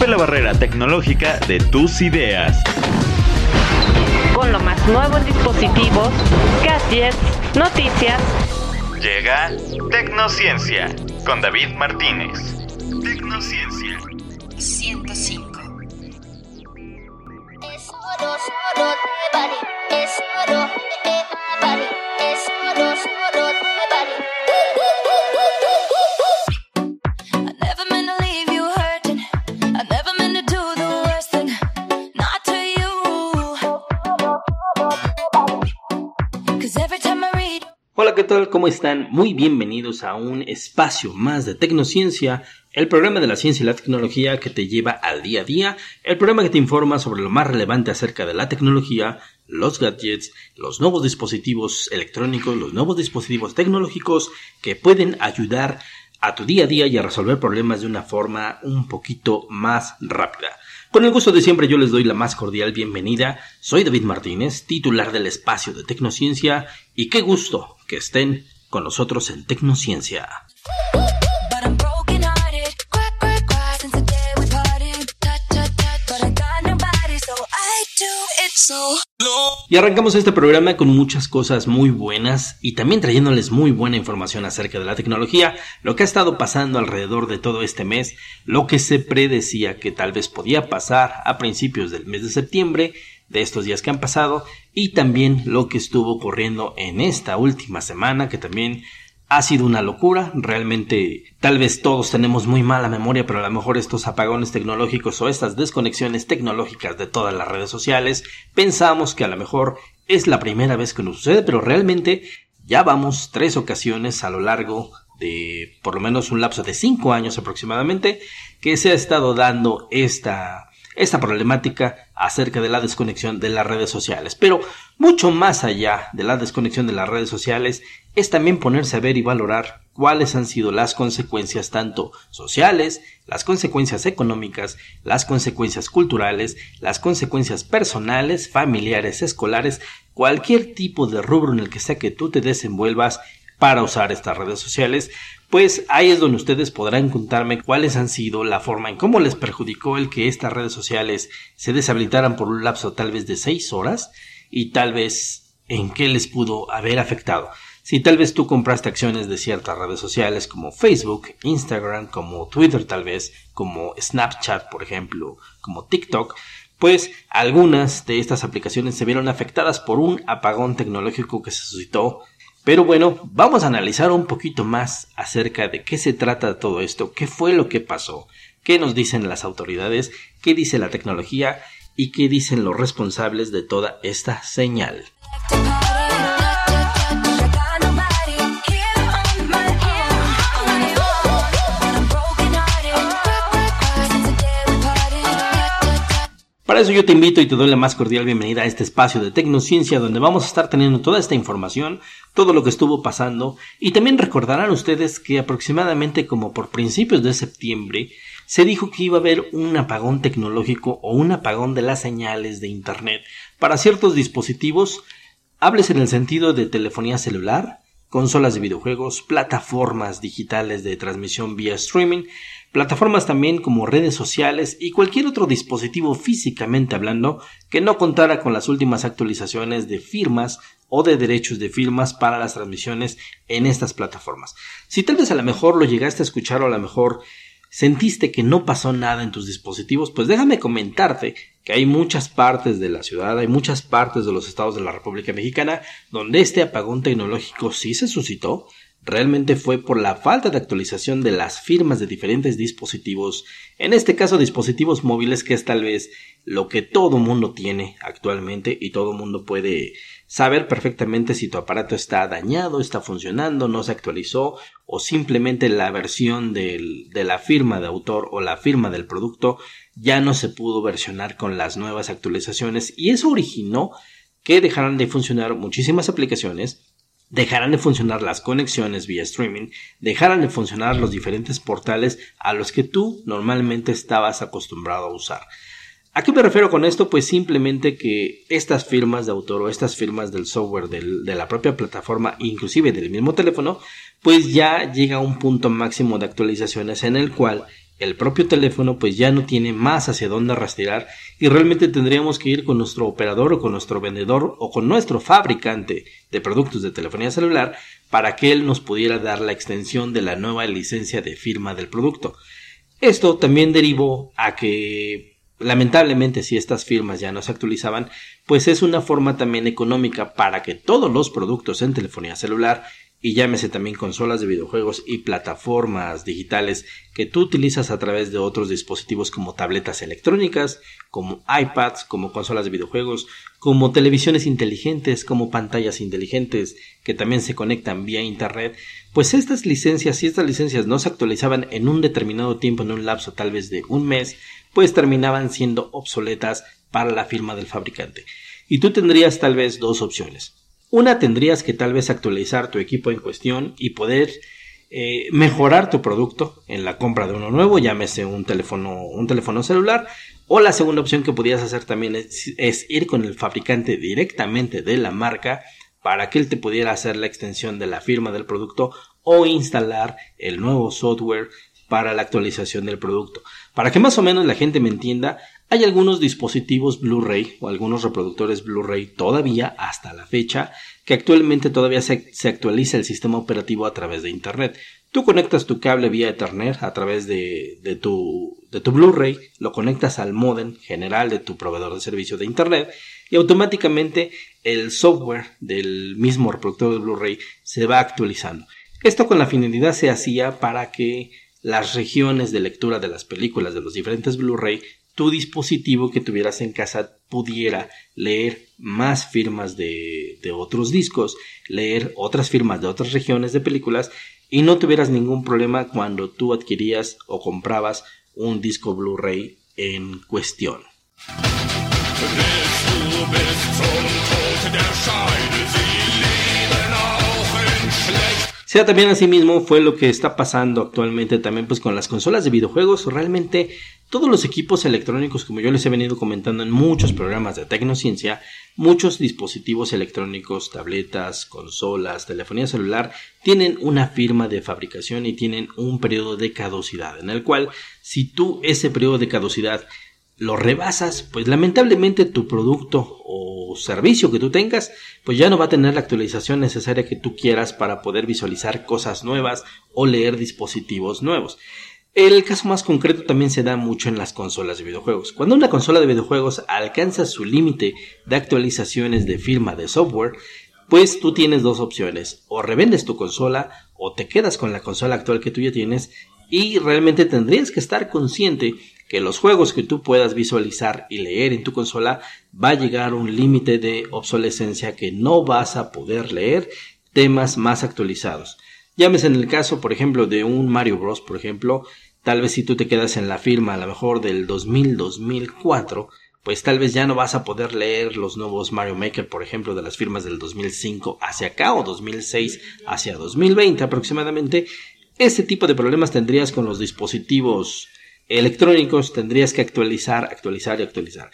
Rompe la barrera tecnológica de tus ideas. Con lo más nuevo en dispositivos, gadgets, noticias. Llega Tecnociencia con David Martínez. Tecnociencia 105. Hola, ¿qué tal? ¿Cómo están? Muy bienvenidos a un espacio más de Tecnociencia, el programa de la ciencia y la tecnología que te lleva al día a día, el programa que te informa sobre lo más relevante acerca de la tecnología, los gadgets, los nuevos dispositivos electrónicos, los nuevos dispositivos tecnológicos que pueden ayudar a tu día a día y a resolver problemas de una forma un poquito más rápida. Con el gusto de siempre yo les doy la más cordial bienvenida. Soy David Martínez, titular del espacio de Tecnociencia, y qué gusto que estén con nosotros en Tecnociencia. Y arrancamos este programa con muchas cosas muy buenas y también trayéndoles muy buena información acerca de la tecnología, lo que ha estado pasando alrededor de todo este mes, lo que se predecía que tal vez podía pasar a principios del mes de septiembre, de estos días que han pasado, y también lo que estuvo ocurriendo en esta última semana, que también ha sido una locura, realmente tal vez todos tenemos muy mala memoria, pero a lo mejor estos apagones tecnológicos o estas desconexiones tecnológicas de todas las redes sociales, pensamos que a lo mejor es la primera vez que nos sucede, pero realmente ya vamos tres ocasiones a lo largo de por lo menos un lapso de cinco años aproximadamente que se ha estado dando esta esta problemática acerca de la desconexión de las redes sociales. Pero mucho más allá de la desconexión de las redes sociales es también ponerse a ver y valorar cuáles han sido las consecuencias tanto sociales, las consecuencias económicas, las consecuencias culturales, las consecuencias personales, familiares, escolares, cualquier tipo de rubro en el que sea que tú te desenvuelvas para usar estas redes sociales, pues ahí es donde ustedes podrán contarme cuáles han sido la forma en cómo les perjudicó el que estas redes sociales se deshabilitaran por un lapso tal vez de seis horas y tal vez en qué les pudo haber afectado. Si tal vez tú compraste acciones de ciertas redes sociales como Facebook, Instagram, como Twitter tal vez, como Snapchat por ejemplo, como TikTok, pues algunas de estas aplicaciones se vieron afectadas por un apagón tecnológico que se suscitó pero bueno, vamos a analizar un poquito más acerca de qué se trata todo esto, qué fue lo que pasó, qué nos dicen las autoridades, qué dice la tecnología y qué dicen los responsables de toda esta señal. Para eso yo te invito y te doy la más cordial bienvenida a este espacio de Tecnociencia donde vamos a estar teniendo toda esta información, todo lo que estuvo pasando y también recordarán ustedes que aproximadamente como por principios de septiembre se dijo que iba a haber un apagón tecnológico o un apagón de las señales de Internet para ciertos dispositivos, hables en el sentido de telefonía celular, consolas de videojuegos, plataformas digitales de transmisión vía streaming, plataformas también como redes sociales y cualquier otro dispositivo físicamente hablando que no contara con las últimas actualizaciones de firmas o de derechos de firmas para las transmisiones en estas plataformas. Si tal vez a lo mejor lo llegaste a escuchar o a lo mejor sentiste que no pasó nada en tus dispositivos, pues déjame comentarte que hay muchas partes de la ciudad, hay muchas partes de los estados de la República Mexicana donde este apagón tecnológico sí se suscitó, realmente fue por la falta de actualización de las firmas de diferentes dispositivos, en este caso dispositivos móviles que es tal vez lo que todo mundo tiene actualmente y todo mundo puede saber perfectamente si tu aparato está dañado, está funcionando, no se actualizó o simplemente la versión de la firma de autor o la firma del producto ya no se pudo versionar con las nuevas actualizaciones. Y eso originó que dejaran de funcionar muchísimas aplicaciones, dejaran de funcionar las conexiones vía streaming, dejaran de funcionar los diferentes portales a los que tú normalmente estabas acostumbrado a usar. ¿A qué me refiero con esto? Pues simplemente que estas firmas de autor o estas firmas del software de la propia plataforma, inclusive del mismo teléfono, pues ya llega a un punto máximo de actualizaciones en el cual el propio teléfono pues ya no tiene más hacia dónde rastrear y realmente tendríamos que ir con nuestro operador o con nuestro vendedor o con nuestro fabricante de productos de telefonía celular para que él nos pudiera dar la extensión de la nueva licencia de firma del producto. Esto también derivó a que lamentablemente si estas firmas ya no se actualizaban, pues es una forma también económica para que todos los productos en telefonía celular y llámese también consolas de videojuegos y plataformas digitales que tú utilizas a través de otros dispositivos como tabletas electrónicas, como iPads, como consolas de videojuegos, como televisiones inteligentes, como pantallas inteligentes que también se conectan vía internet, pues estas licencias, si estas licencias no se actualizaban en un determinado tiempo, en un lapso tal vez de un mes, pues terminaban siendo obsoletas para la firma del fabricante. Y tú tendrías tal vez dos opciones una tendrías que tal vez actualizar tu equipo en cuestión y poder eh, mejorar tu producto en la compra de uno nuevo, llámese un teléfono, un teléfono celular. O la segunda opción que podías hacer también es, ir con el fabricante directamente de la marca para que él te pudiera hacer la extensión de la firma del producto o instalar el nuevo software para la actualización del producto. Para que más o menos la gente me entienda, hay algunos dispositivos Blu-ray o algunos reproductores Blu-ray todavía hasta la fecha que actualmente todavía se, actualiza el sistema operativo a través de Internet. Tú conectas tu cable vía Ethernet a través de, de tu, de tu Blu-ray, lo conectas al modem general de tu proveedor de servicio de Internet y automáticamente el software del mismo reproductor de Blu-ray se va actualizando. Esto con la finalidad se hacía para que las regiones de lectura de las películas de los diferentes Blu-ray tu dispositivo que tuvieras en casa pudiera leer más firmas de, de, otros discos, leer otras firmas de otras regiones de películas y no tuvieras ningún problema cuando tú adquirías o comprabas un disco Blu-ray en cuestión. Sea también asimismo fue lo que está pasando actualmente también pues con las consolas de videojuegos. Realmente todos los equipos electrónicos, como yo les he venido comentando en muchos programas de tecnociencia, muchos dispositivos electrónicos, tabletas, consolas, telefonía celular, tienen una firma de fabricación y tienen un periodo de caducidad, en el cual si tú ese periodo de caducidad lo rebasas, pues lamentablemente tu producto o servicio que tú tengas, pues ya no va a tener la actualización necesaria que tú quieras para poder visualizar cosas nuevas o leer dispositivos nuevos. El caso más concreto también se da mucho en las consolas de videojuegos. Cuando una consola de videojuegos alcanza su límite de actualizaciones de firma de software, pues tú tienes dos opciones, o revendes tu consola o te quedas con la consola actual que tú ya tienes y realmente tendrías que estar consciente que los juegos que tú puedas visualizar y leer en tu consola va a llegar a un límite de obsolescencia que no vas a poder leer temas más actualizados. Llámese en el caso, por ejemplo, de un Mario Bros, por ejemplo, tal vez si tú te quedas en la firma a lo mejor del 2000-2004, pues tal vez ya no vas a poder leer los nuevos Mario Maker, por ejemplo, de las firmas del 2005 hacia acá o 2006 hacia 2020 aproximadamente. Este tipo de problemas tendrías con los dispositivos electrónicos tendrías que actualizar, actualizar y actualizar.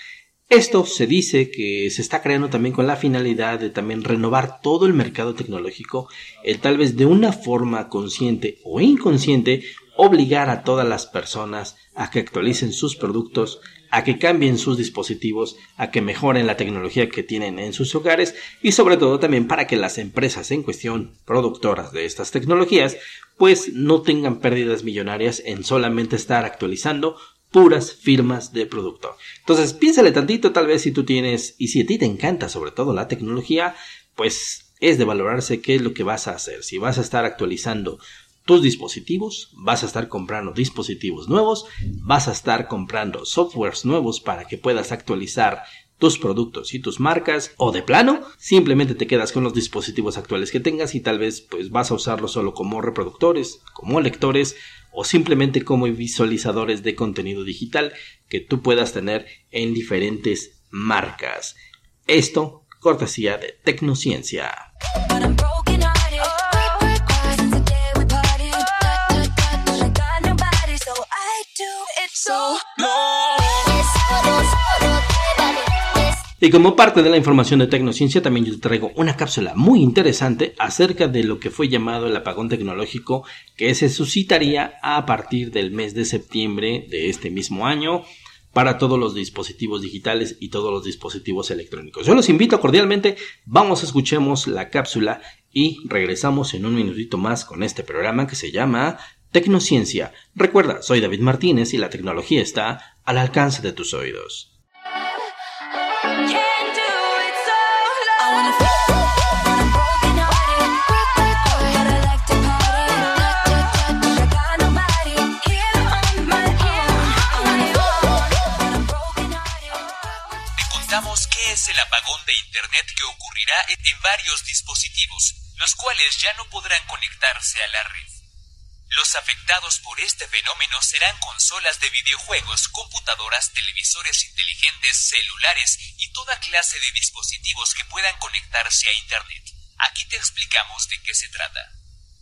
Esto se dice que se está creando también con la finalidad de también renovar todo el mercado tecnológico, el tal vez de una forma consciente o inconsciente obligar a todas las personas a que actualicen sus productos, a que cambien sus dispositivos, a que mejoren la tecnología que tienen en sus hogares y sobre todo también para que las empresas en cuestión, productoras de estas tecnologías, pues no tengan pérdidas millonarias en solamente estar actualizando puras firmas de producto. Entonces, piénsale tantito, tal vez si tú tienes, y si a ti te encanta sobre todo la tecnología, pues es de valorarse qué es lo que vas a hacer. Si vas a estar actualizando tus dispositivos, vas a estar comprando dispositivos nuevos, vas a estar comprando softwares nuevos para que puedas actualizar tus productos y tus marcas o de plano simplemente te quedas con los dispositivos actuales que tengas y tal vez pues vas a usarlos solo como reproductores, como lectores o simplemente como visualizadores de contenido digital que tú puedas tener en diferentes marcas. Esto cortesía de Tecnociencia. Y como parte de la información de Tecnociencia, también yo te traigo una cápsula muy interesante acerca de lo que fue llamado el apagón tecnológico que se suscitaría a partir del mes de septiembre de este mismo año para todos los dispositivos digitales y todos los dispositivos electrónicos. Yo los invito cordialmente, vamos escuchemos la cápsula y regresamos en un minutito más con este programa que se llama Tecnociencia. Recuerda, soy David Martínez y la tecnología está al alcance de tus oídos. En varios dispositivos, los cuales ya no podrán conectarse a la red. Los afectados por este fenómeno serán consolas de videojuegos, computadoras, televisores inteligentes, celulares y toda clase de dispositivos que puedan conectarse a Internet. Aquí te explicamos de qué se trata.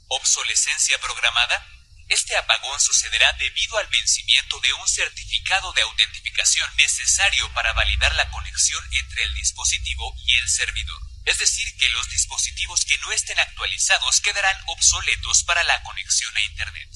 ¿Obsolescencia programada? Este apagón sucederá debido al vencimiento de un certificado de autentificación necesario para validar la conexión entre el dispositivo y el servidor. Es decir, que los dispositivos que no estén actualizados quedarán obsoletos para la conexión a Internet.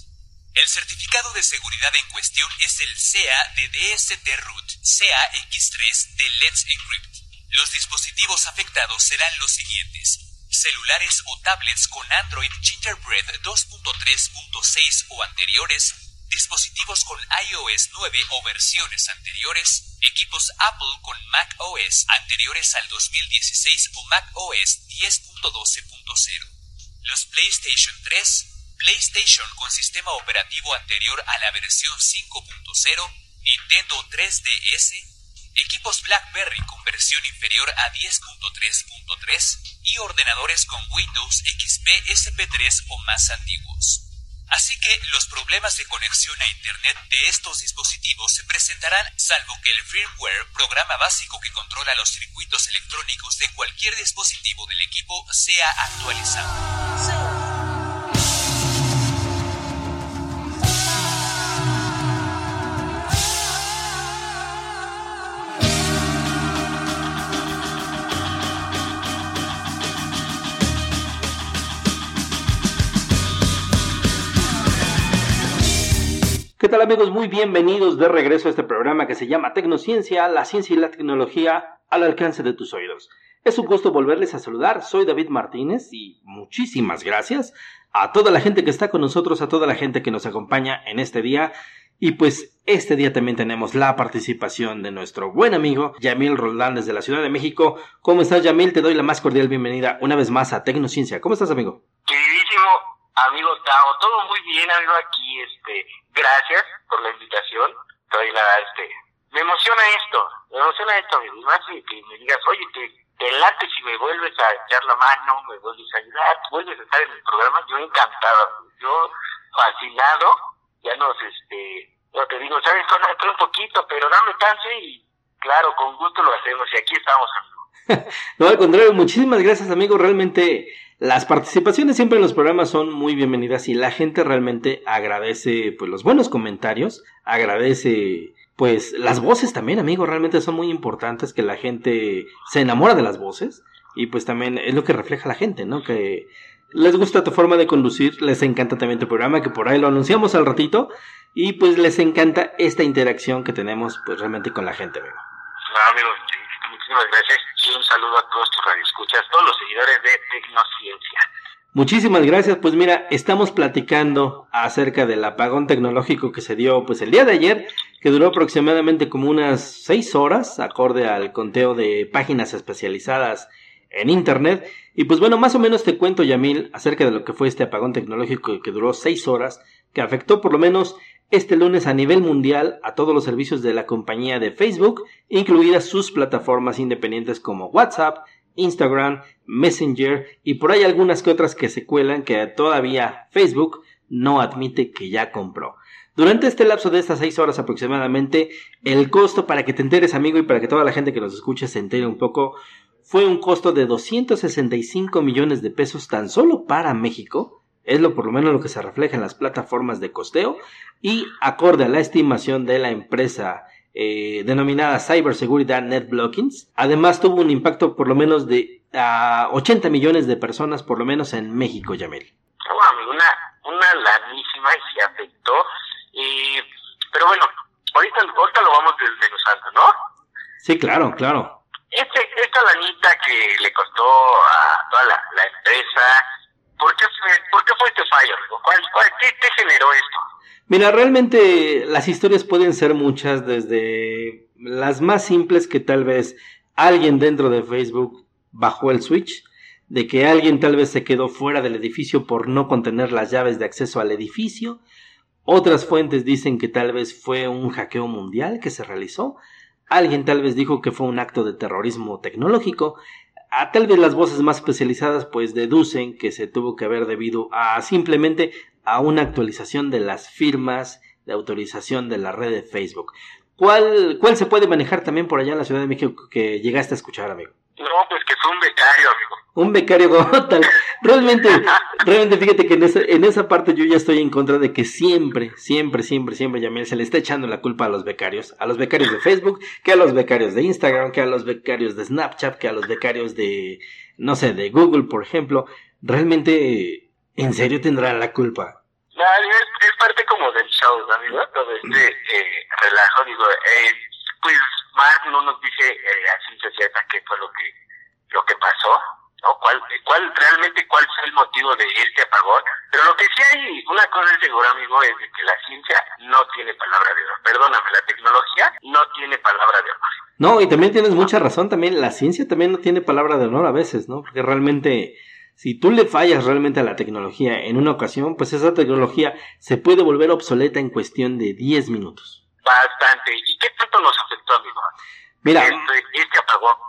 El certificado de seguridad en cuestión es el CA de DST Root CAX3 de Let's Encrypt. Los dispositivos afectados serán los siguientes celulares o tablets con Android Gingerbread 2.3.6 o anteriores, dispositivos con iOS 9 o versiones anteriores, equipos Apple con Mac OS anteriores al 2016 o Mac OS 10.12.0. Los PlayStation 3, PlayStation con sistema operativo anterior a la versión 5.0, Nintendo 3DS, equipos BlackBerry con versión inferior a 10.3.3 y ordenadores con Windows XP SP3 o más antiguos. Así que los problemas de conexión a Internet de estos dispositivos se presentarán salvo que el firmware, programa básico que controla los circuitos electrónicos de cualquier dispositivo del equipo, sea actualizado. ¿Qué tal amigos? Muy bienvenidos de regreso a este programa que se llama Tecnociencia, la ciencia y la tecnología al alcance de tus oídos. Es un gusto volverles a saludar, soy David Martínez y muchísimas gracias a toda la gente que está con nosotros, a toda la gente que nos acompaña en este día. Y pues este día también tenemos la participación de nuestro buen amigo Yamil Roldán desde la Ciudad de México. ¿Cómo estás Yamil? Te doy la más cordial bienvenida una vez más a Tecnociencia. ¿Cómo estás amigo? Amigo Tao, todo muy bien amigo aquí, este, gracias por la invitación. Estoy la, este, me emociona esto, me emociona esto, y más que, que me digas, oye, te, te late si me vuelves a echar la mano, me vuelves a ayudar, vuelves a estar en el programa, yo encantado, yo fascinado, ya nos, este, no te digo, sabes, estoy un poquito, pero dame chance y claro, con gusto lo hacemos y aquí estamos, amigo. no, al contrario, muchísimas gracias, amigo, realmente las participaciones siempre en los programas son muy bienvenidas y la gente realmente agradece pues los buenos comentarios, agradece pues las voces también, amigo, realmente son muy importantes que la gente se enamora de las voces y pues también es lo que refleja la gente, ¿no? Que les gusta tu forma de conducir, les encanta también tu programa, que por ahí lo anunciamos al ratito, y pues les encanta esta interacción que tenemos pues realmente con la gente, amigo. amigo, muchísimas gracias y un saludo a todos tus radioescuchas, todos los seguidores de Tecnociencia. Muchísimas gracias, pues mira, estamos platicando acerca del apagón tecnológico que se dio pues el día de ayer, que duró aproximadamente como unas seis horas, acorde al conteo de páginas especializadas en internet. Y pues bueno, más o menos te cuento, Yamil, acerca de lo que fue este apagón tecnológico que duró seis horas, que afectó por lo menos este lunes a nivel mundial a todos los servicios de la compañía de Facebook, incluidas sus plataformas independientes como WhatsApp, Instagram, Messenger y por ahí algunas que otras que se cuelan que todavía Facebook no admite que ya compró. Durante este lapso de estas seis horas aproximadamente, el costo para que te enteres amigo y para que toda la gente que nos escuche se entere un poco, fue un costo de 265 millones de pesos tan solo para México, es lo por lo menos lo que se refleja en las plataformas de costeo y acorde a la estimación de la empresa eh, denominada Cyberseguridad Net Blockings. Además tuvo un impacto por lo menos de a 80 millones de personas, por lo menos en México, Yamel. una, una lanísima y afectó. pero bueno, ahorita, ahorita lo vamos desmenuzando, ¿no? Sí, claro, claro. Este, esta lanita que le costó a toda la, la empresa, ¿por qué, fue, ¿por qué fue este fallo, ¿Cuál, ¿Qué generó esto? Mira, realmente las historias pueden ser muchas, desde las más simples que tal vez alguien dentro de Facebook bajó el switch, de que alguien tal vez se quedó fuera del edificio por no contener las llaves de acceso al edificio. Otras fuentes dicen que tal vez fue un hackeo mundial que se realizó. Alguien tal vez dijo que fue un acto de terrorismo tecnológico. A tal vez las voces más especializadas pues deducen que se tuvo que haber debido a simplemente a una actualización de las firmas de autorización de la red de Facebook. ¿Cuál, cuál se puede manejar también por allá en la Ciudad de México que llegaste a escuchar, amigo? No, pues que fue un becario, amigo. Un becario tal. Realmente, realmente fíjate que en esa, en esa parte yo ya estoy en contra de que siempre, siempre, siempre, siempre, Yamil, se le está echando la culpa a los becarios. A los becarios de Facebook, que a los becarios de Instagram, que a los becarios de Snapchat, que a los becarios de, no sé, de Google, por ejemplo. Realmente, ¿en serio tendrán la culpa? No, es, parte como del show, amigo, todo este eh, relajo, digo, eh, pues No nos dice eh, a ciencia cierta qué fue lo que lo que pasó, ¿no? ¿Cuál, cuál realmente cuál fue el motivo de este apagón? Pero lo que sí hay, una cosa es segura, amigo, es que la ciencia no tiene palabra de honor. Perdóname, la tecnología no tiene palabra de honor. No, y también tienes mucha razón, también la ciencia también no tiene palabra de honor a veces, ¿no? Porque realmente si tú le fallas realmente a la tecnología en una ocasión, pues esa tecnología se puede volver obsoleta en cuestión de 10 minutos. Bastante. ¿Y qué tanto nos afectó, amigo? Mira, este, este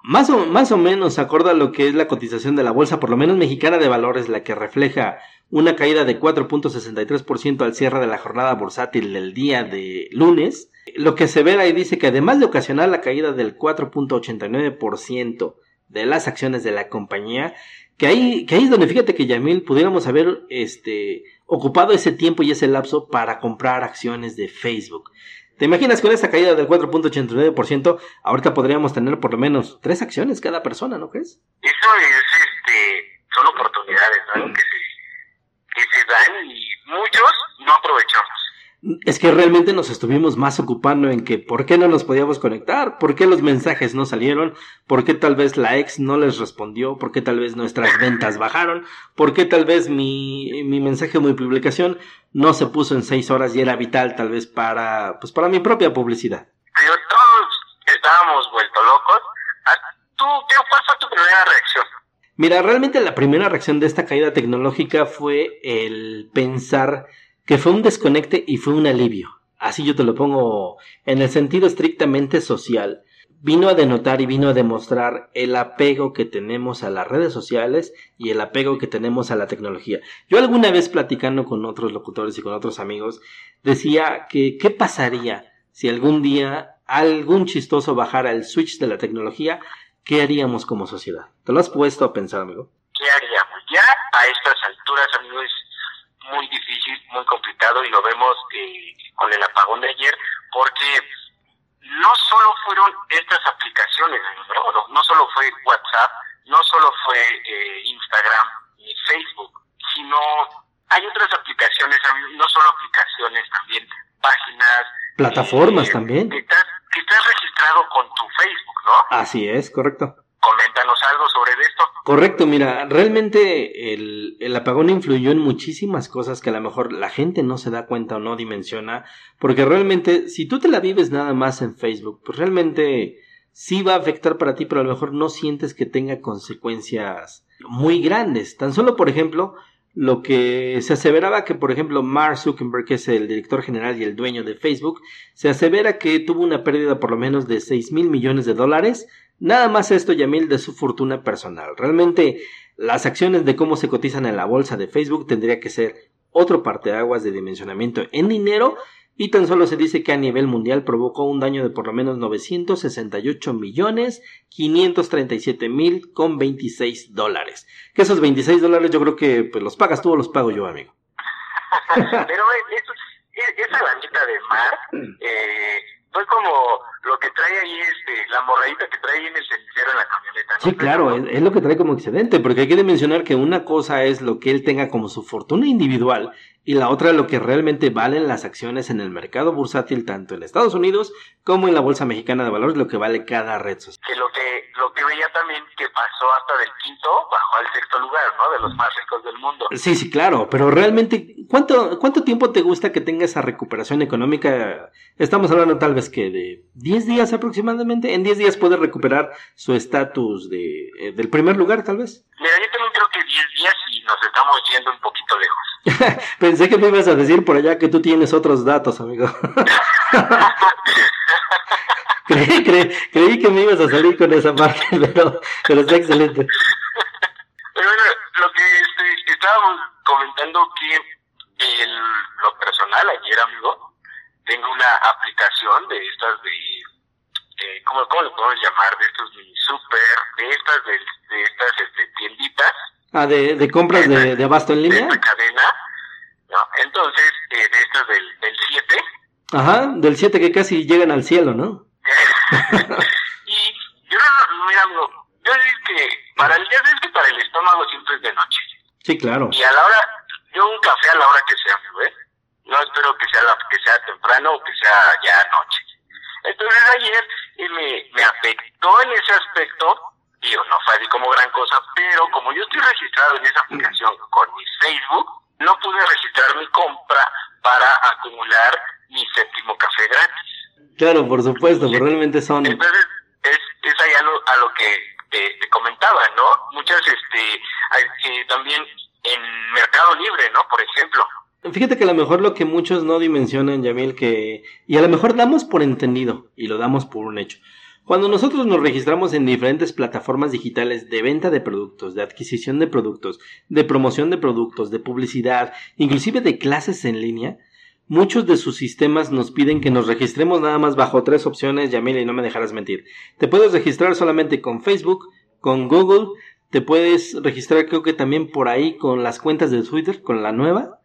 Más, o, más o menos acorda lo que es la cotización de la bolsa, por lo menos mexicana de valores, la que refleja una caída de 4.63% al cierre de la jornada bursátil del día de lunes. Lo que se ve ahí dice que además de ocasionar la caída del 4.89% de las acciones de la compañía, que ahí, que ahí es donde fíjate que Yamil pudiéramos haber este, ocupado ese tiempo y ese lapso para comprar acciones de Facebook. ¿Te imaginas con esa caída del 4.89%, ahorita podríamos tener por lo menos tres acciones cada persona, ¿no crees? Eso es, este, son oportunidades, ¿no? Que se, que se dan y muchos no aprovechamos. Es que realmente nos estuvimos más ocupando en que por qué no nos podíamos conectar, por qué los mensajes no salieron, por qué tal vez la ex no les respondió, por qué tal vez nuestras ventas bajaron, por qué tal vez mi, mi mensaje, mi publicación no se puso en seis horas y era vital tal vez para, pues para mi propia publicidad. Pero todos estábamos vuelto locos. Ah, ¿Tú, qué, ¿Cuál fue tu primera reacción? Mira, realmente la primera reacción de esta caída tecnológica fue el pensar que fue un desconecte y fue un alivio. Así yo te lo pongo en el sentido estrictamente social. Vino a denotar y vino a demostrar el apego que tenemos a las redes sociales y el apego que tenemos a la tecnología. Yo alguna vez platicando con otros locutores y con otros amigos decía que qué pasaría si algún día algún chistoso bajara el switch de la tecnología, ¿qué haríamos como sociedad? ¿Te lo has puesto a pensar, amigo? ¿Qué haríamos? Ya a estas alturas, amigos, muy difícil, muy complicado y lo vemos eh, con el apagón de ayer porque no solo fueron estas aplicaciones, no, no, solo fue WhatsApp, no solo fue eh, Instagram ni Facebook, sino hay otras aplicaciones, no solo aplicaciones, también páginas. Plataformas eh, también. Que estás, que estás registrado con tu Facebook, ¿no? Así es, correcto. Coméntanos algo sobre esto. Correcto, mira, realmente el, el, apagón influyó en muchísimas cosas que a lo mejor la gente no se da cuenta o no dimensiona, porque realmente si tú te la vives nada más en Facebook, pues realmente sí va a afectar para ti, pero a lo mejor no sientes que tenga consecuencias muy grandes. Tan solo, por ejemplo, lo que se aseveraba que, por ejemplo, Mark Zuckerberg, que es el director general y el dueño de Facebook, se asevera que tuvo una pérdida por lo menos de 6 mil millones de dólares Nada más esto, Yamil, de su fortuna personal. Realmente, las acciones de cómo se cotizan en la bolsa de Facebook tendría que ser otro parteaguas de dimensionamiento en dinero y tan solo se dice que a nivel mundial provocó un daño de por lo menos 968 millones 537 mil con 26 dólares. Que esos 26 dólares yo creo que pues los pagas tú o los pago yo, amigo. Pero eso, esa lanita de mar eh, fue como lo que trae ahí, este, la morradita que trae en el cenicero en la camioneta. ¿no? Sí, claro, es, es lo que trae como excedente, porque hay que mencionar que una cosa es lo que él tenga como su fortuna individual y la otra lo que realmente valen las acciones en el mercado bursátil tanto en Estados Unidos como en la Bolsa Mexicana de Valores, lo que vale cada red social. Que lo que, lo que veía también que pasó hasta del quinto bajó al sexto lugar, ¿no? De los más ricos del mundo. Sí, sí, claro, pero realmente, ¿cuánto, cuánto tiempo te gusta que tenga esa recuperación económica? Estamos hablando tal vez que de 10 días aproximadamente. En 10 días puede recuperar su estatus de, eh, del primer lugar, tal vez. Mira, yo también creo que 10 días y nos estamos yendo un poquito lejos. Pensé que me ibas a decir por allá que tú tienes otros datos, amigo. creí, creí, creí que me ibas a salir con esa parte, pero, pero está excelente. Pero bueno, lo que este, estábamos comentando que en lo personal, ayer, amigo, tengo una aplicación de estas de, eh, ¿cómo, ¿cómo le podemos llamar? De estos mini super, de estas, de, de estas este, tienditas. Ah, de, de compras de, de abasto en De línea. esta cadena. No, entonces, eh, de estas del, del 7. Ajá, del 7 que casi llegan al cielo, ¿no? y yo no, mira, amigo, yo digo que para el que para el estómago siempre es de noche. Sí, claro. Y a la hora, yo un café a la hora que sea, amigo, ¿eh? No espero que sea, la, que sea temprano o que sea ya noche. Entonces ayer eh, me, me afectó en ese aspecto, digo, no fue así como gran cosa, pero como yo estoy registrado en esa aplicación con mi Facebook, no pude registrar mi compra para acumular mi séptimo café gratis. Claro, por supuesto, pero realmente son... Entonces, es, es ahí a lo, a lo que te, te comentaba, ¿no? Muchas, este, hay, eh, también en Mercado Libre, ¿no? Por ejemplo. Fíjate que a lo mejor lo que muchos no dimensionan, Yamil, que... Y a lo mejor damos por entendido y lo damos por un hecho. Cuando nosotros nos registramos en diferentes plataformas digitales de venta de productos, de adquisición de productos, de promoción de productos, de publicidad, inclusive de clases en línea, muchos de sus sistemas nos piden que nos registremos nada más bajo tres opciones, Yamil, y no me dejarás mentir. Te puedes registrar solamente con Facebook, con Google, te puedes registrar creo que también por ahí con las cuentas de Twitter, con la nueva,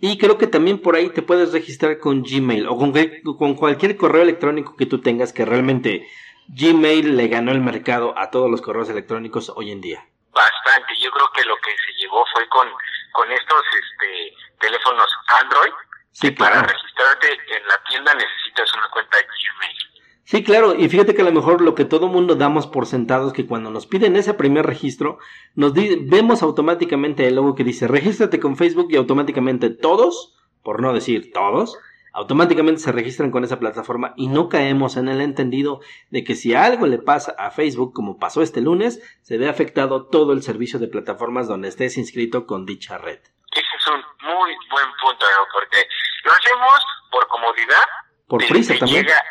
y creo que también por ahí te puedes registrar con Gmail o con, con cualquier correo electrónico que tú tengas que realmente Gmail le ganó el mercado a todos los correos electrónicos hoy en día. Bastante. Yo creo que lo que se llegó fue con, con estos este, teléfonos Android. Sí, que Para registrarte en la tienda necesitas una cuenta Gmail. Sí, claro, y fíjate que a lo mejor lo que todo mundo damos por sentado es que cuando nos piden ese primer registro, nos di- vemos automáticamente el logo que dice regístrate con Facebook y automáticamente todos, por no decir todos, automáticamente se registran con esa plataforma y no caemos en el entendido de que si algo le pasa a Facebook, como pasó este lunes, se ve afectado todo el servicio de plataformas donde estés inscrito con dicha red. Ese es un muy buen punto, amigo, porque lo hacemos por comodidad. Por Te- prisa te también. llega-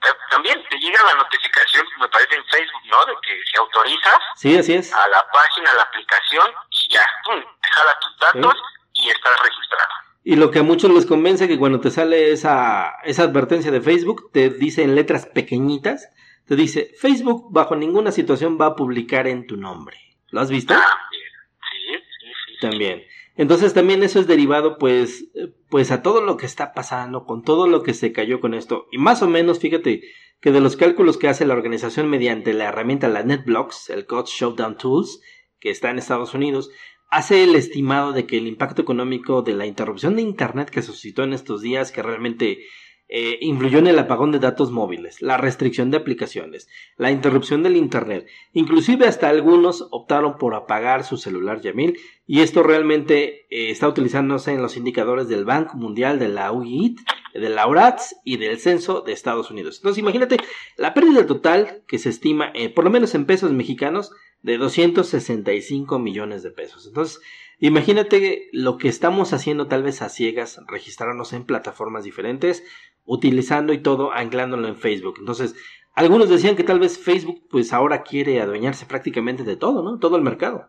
ta- también te llega la notificación, me parece en Facebook, ¿no? De que si autorizas Sí, así es. a la página, a la aplicación, y ya, pum, te jala tus datos y estás registrado. Y lo que a muchos les convence que cuando te sale esa, esa advertencia de Facebook, te dice en letras pequeñitas, te dice, Facebook bajo ninguna situación va a publicar en tu nombre. ¿Lo has visto? También. Sí, sí, sí. También. Entonces también eso es derivado pues, pues a todo lo que está pasando, con todo lo que se cayó con esto. Y más o menos, fíjate que de los cálculos que hace la organización mediante la herramienta la NetBlocks, el Code Showdown Tools, que está en Estados Unidos, hace el estimado de que el impacto económico de la interrupción de Internet que suscitó en estos días, que realmente eh, influyó en el apagón de datos móviles, la restricción de aplicaciones, la interrupción del Internet, inclusive hasta algunos optaron por apagar su celular Yamil, y esto realmente eh, está utilizándose en los indicadores del Banco Mundial, de la UIT, de la URATS y del Censo de Estados Unidos. Entonces imagínate la pérdida total que se estima, eh, por lo menos en pesos mexicanos, de 265 millones de pesos. Entonces, imagínate lo que estamos haciendo tal vez a ciegas, registrarnos en plataformas diferentes, utilizando y todo, anclándolo en Facebook. Entonces, algunos decían que tal vez Facebook pues ahora quiere adueñarse prácticamente de todo, ¿no? Todo el mercado.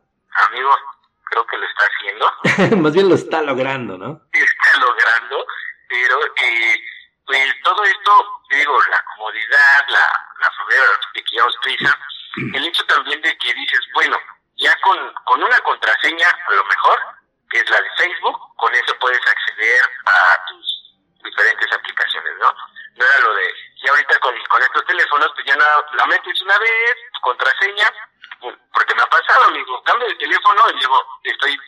Amigo, creo que lo está haciendo. Más bien lo está logrando, ¿no? está logrando, pero eh, pues todo esto, digo, la comodidad, la, la de que llevamos prisa, el hecho también de que dices, bueno, ya con, con una contraseña, a lo mejor, que es la de Facebook, con eso puedes acceder a tus diferentes aplicaciones, ¿no? No era lo de, y ahorita con, con estos teléfonos la metes una vez, tu contraseña, porque me ha pasado, amigo, cambio de teléfono y luego estoy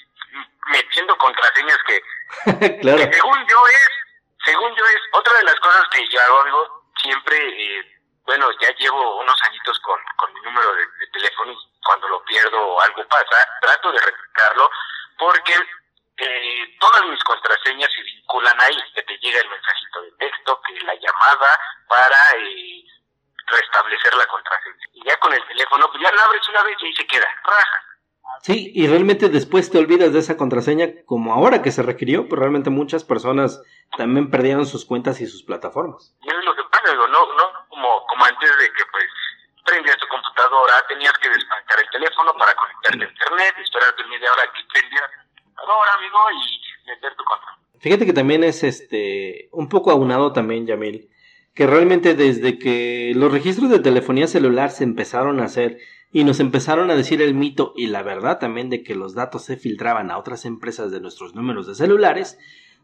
metiendo contraseñas que, claro. que según yo es, según yo es, otra de las cosas que yo hago, amigo, siempre, eh, bueno, ya llevo unos añitos con, con mi número de, de teléfono y cuando lo pierdo o algo pasa, trato de replicarlo porque eh, todas mis contraseñas se vinculan ahí, que te llega el mensajito de texto, que la llamada para eh, restablecer la contraseña. Y ya con el teléfono, pues ya la abres una vez y ahí se queda, raja. Sí, y realmente después te olvidas de esa contraseña como ahora que se requirió, pero realmente muchas personas también perdieron sus cuentas y sus plataformas. Y es lo que pasa, digo, no, no como, como antes de que pues prendías tu computadora, tenías que desconectar el teléfono para conectarte a internet, esperar media hora que prendiera ahora amigo, y meter tu control. Fíjate que también es este un poco aunado también, Yamil, que realmente desde que los registros de telefonía celular se empezaron a hacer y nos empezaron a decir el mito y la verdad también de que los datos se filtraban a otras empresas de nuestros números de celulares,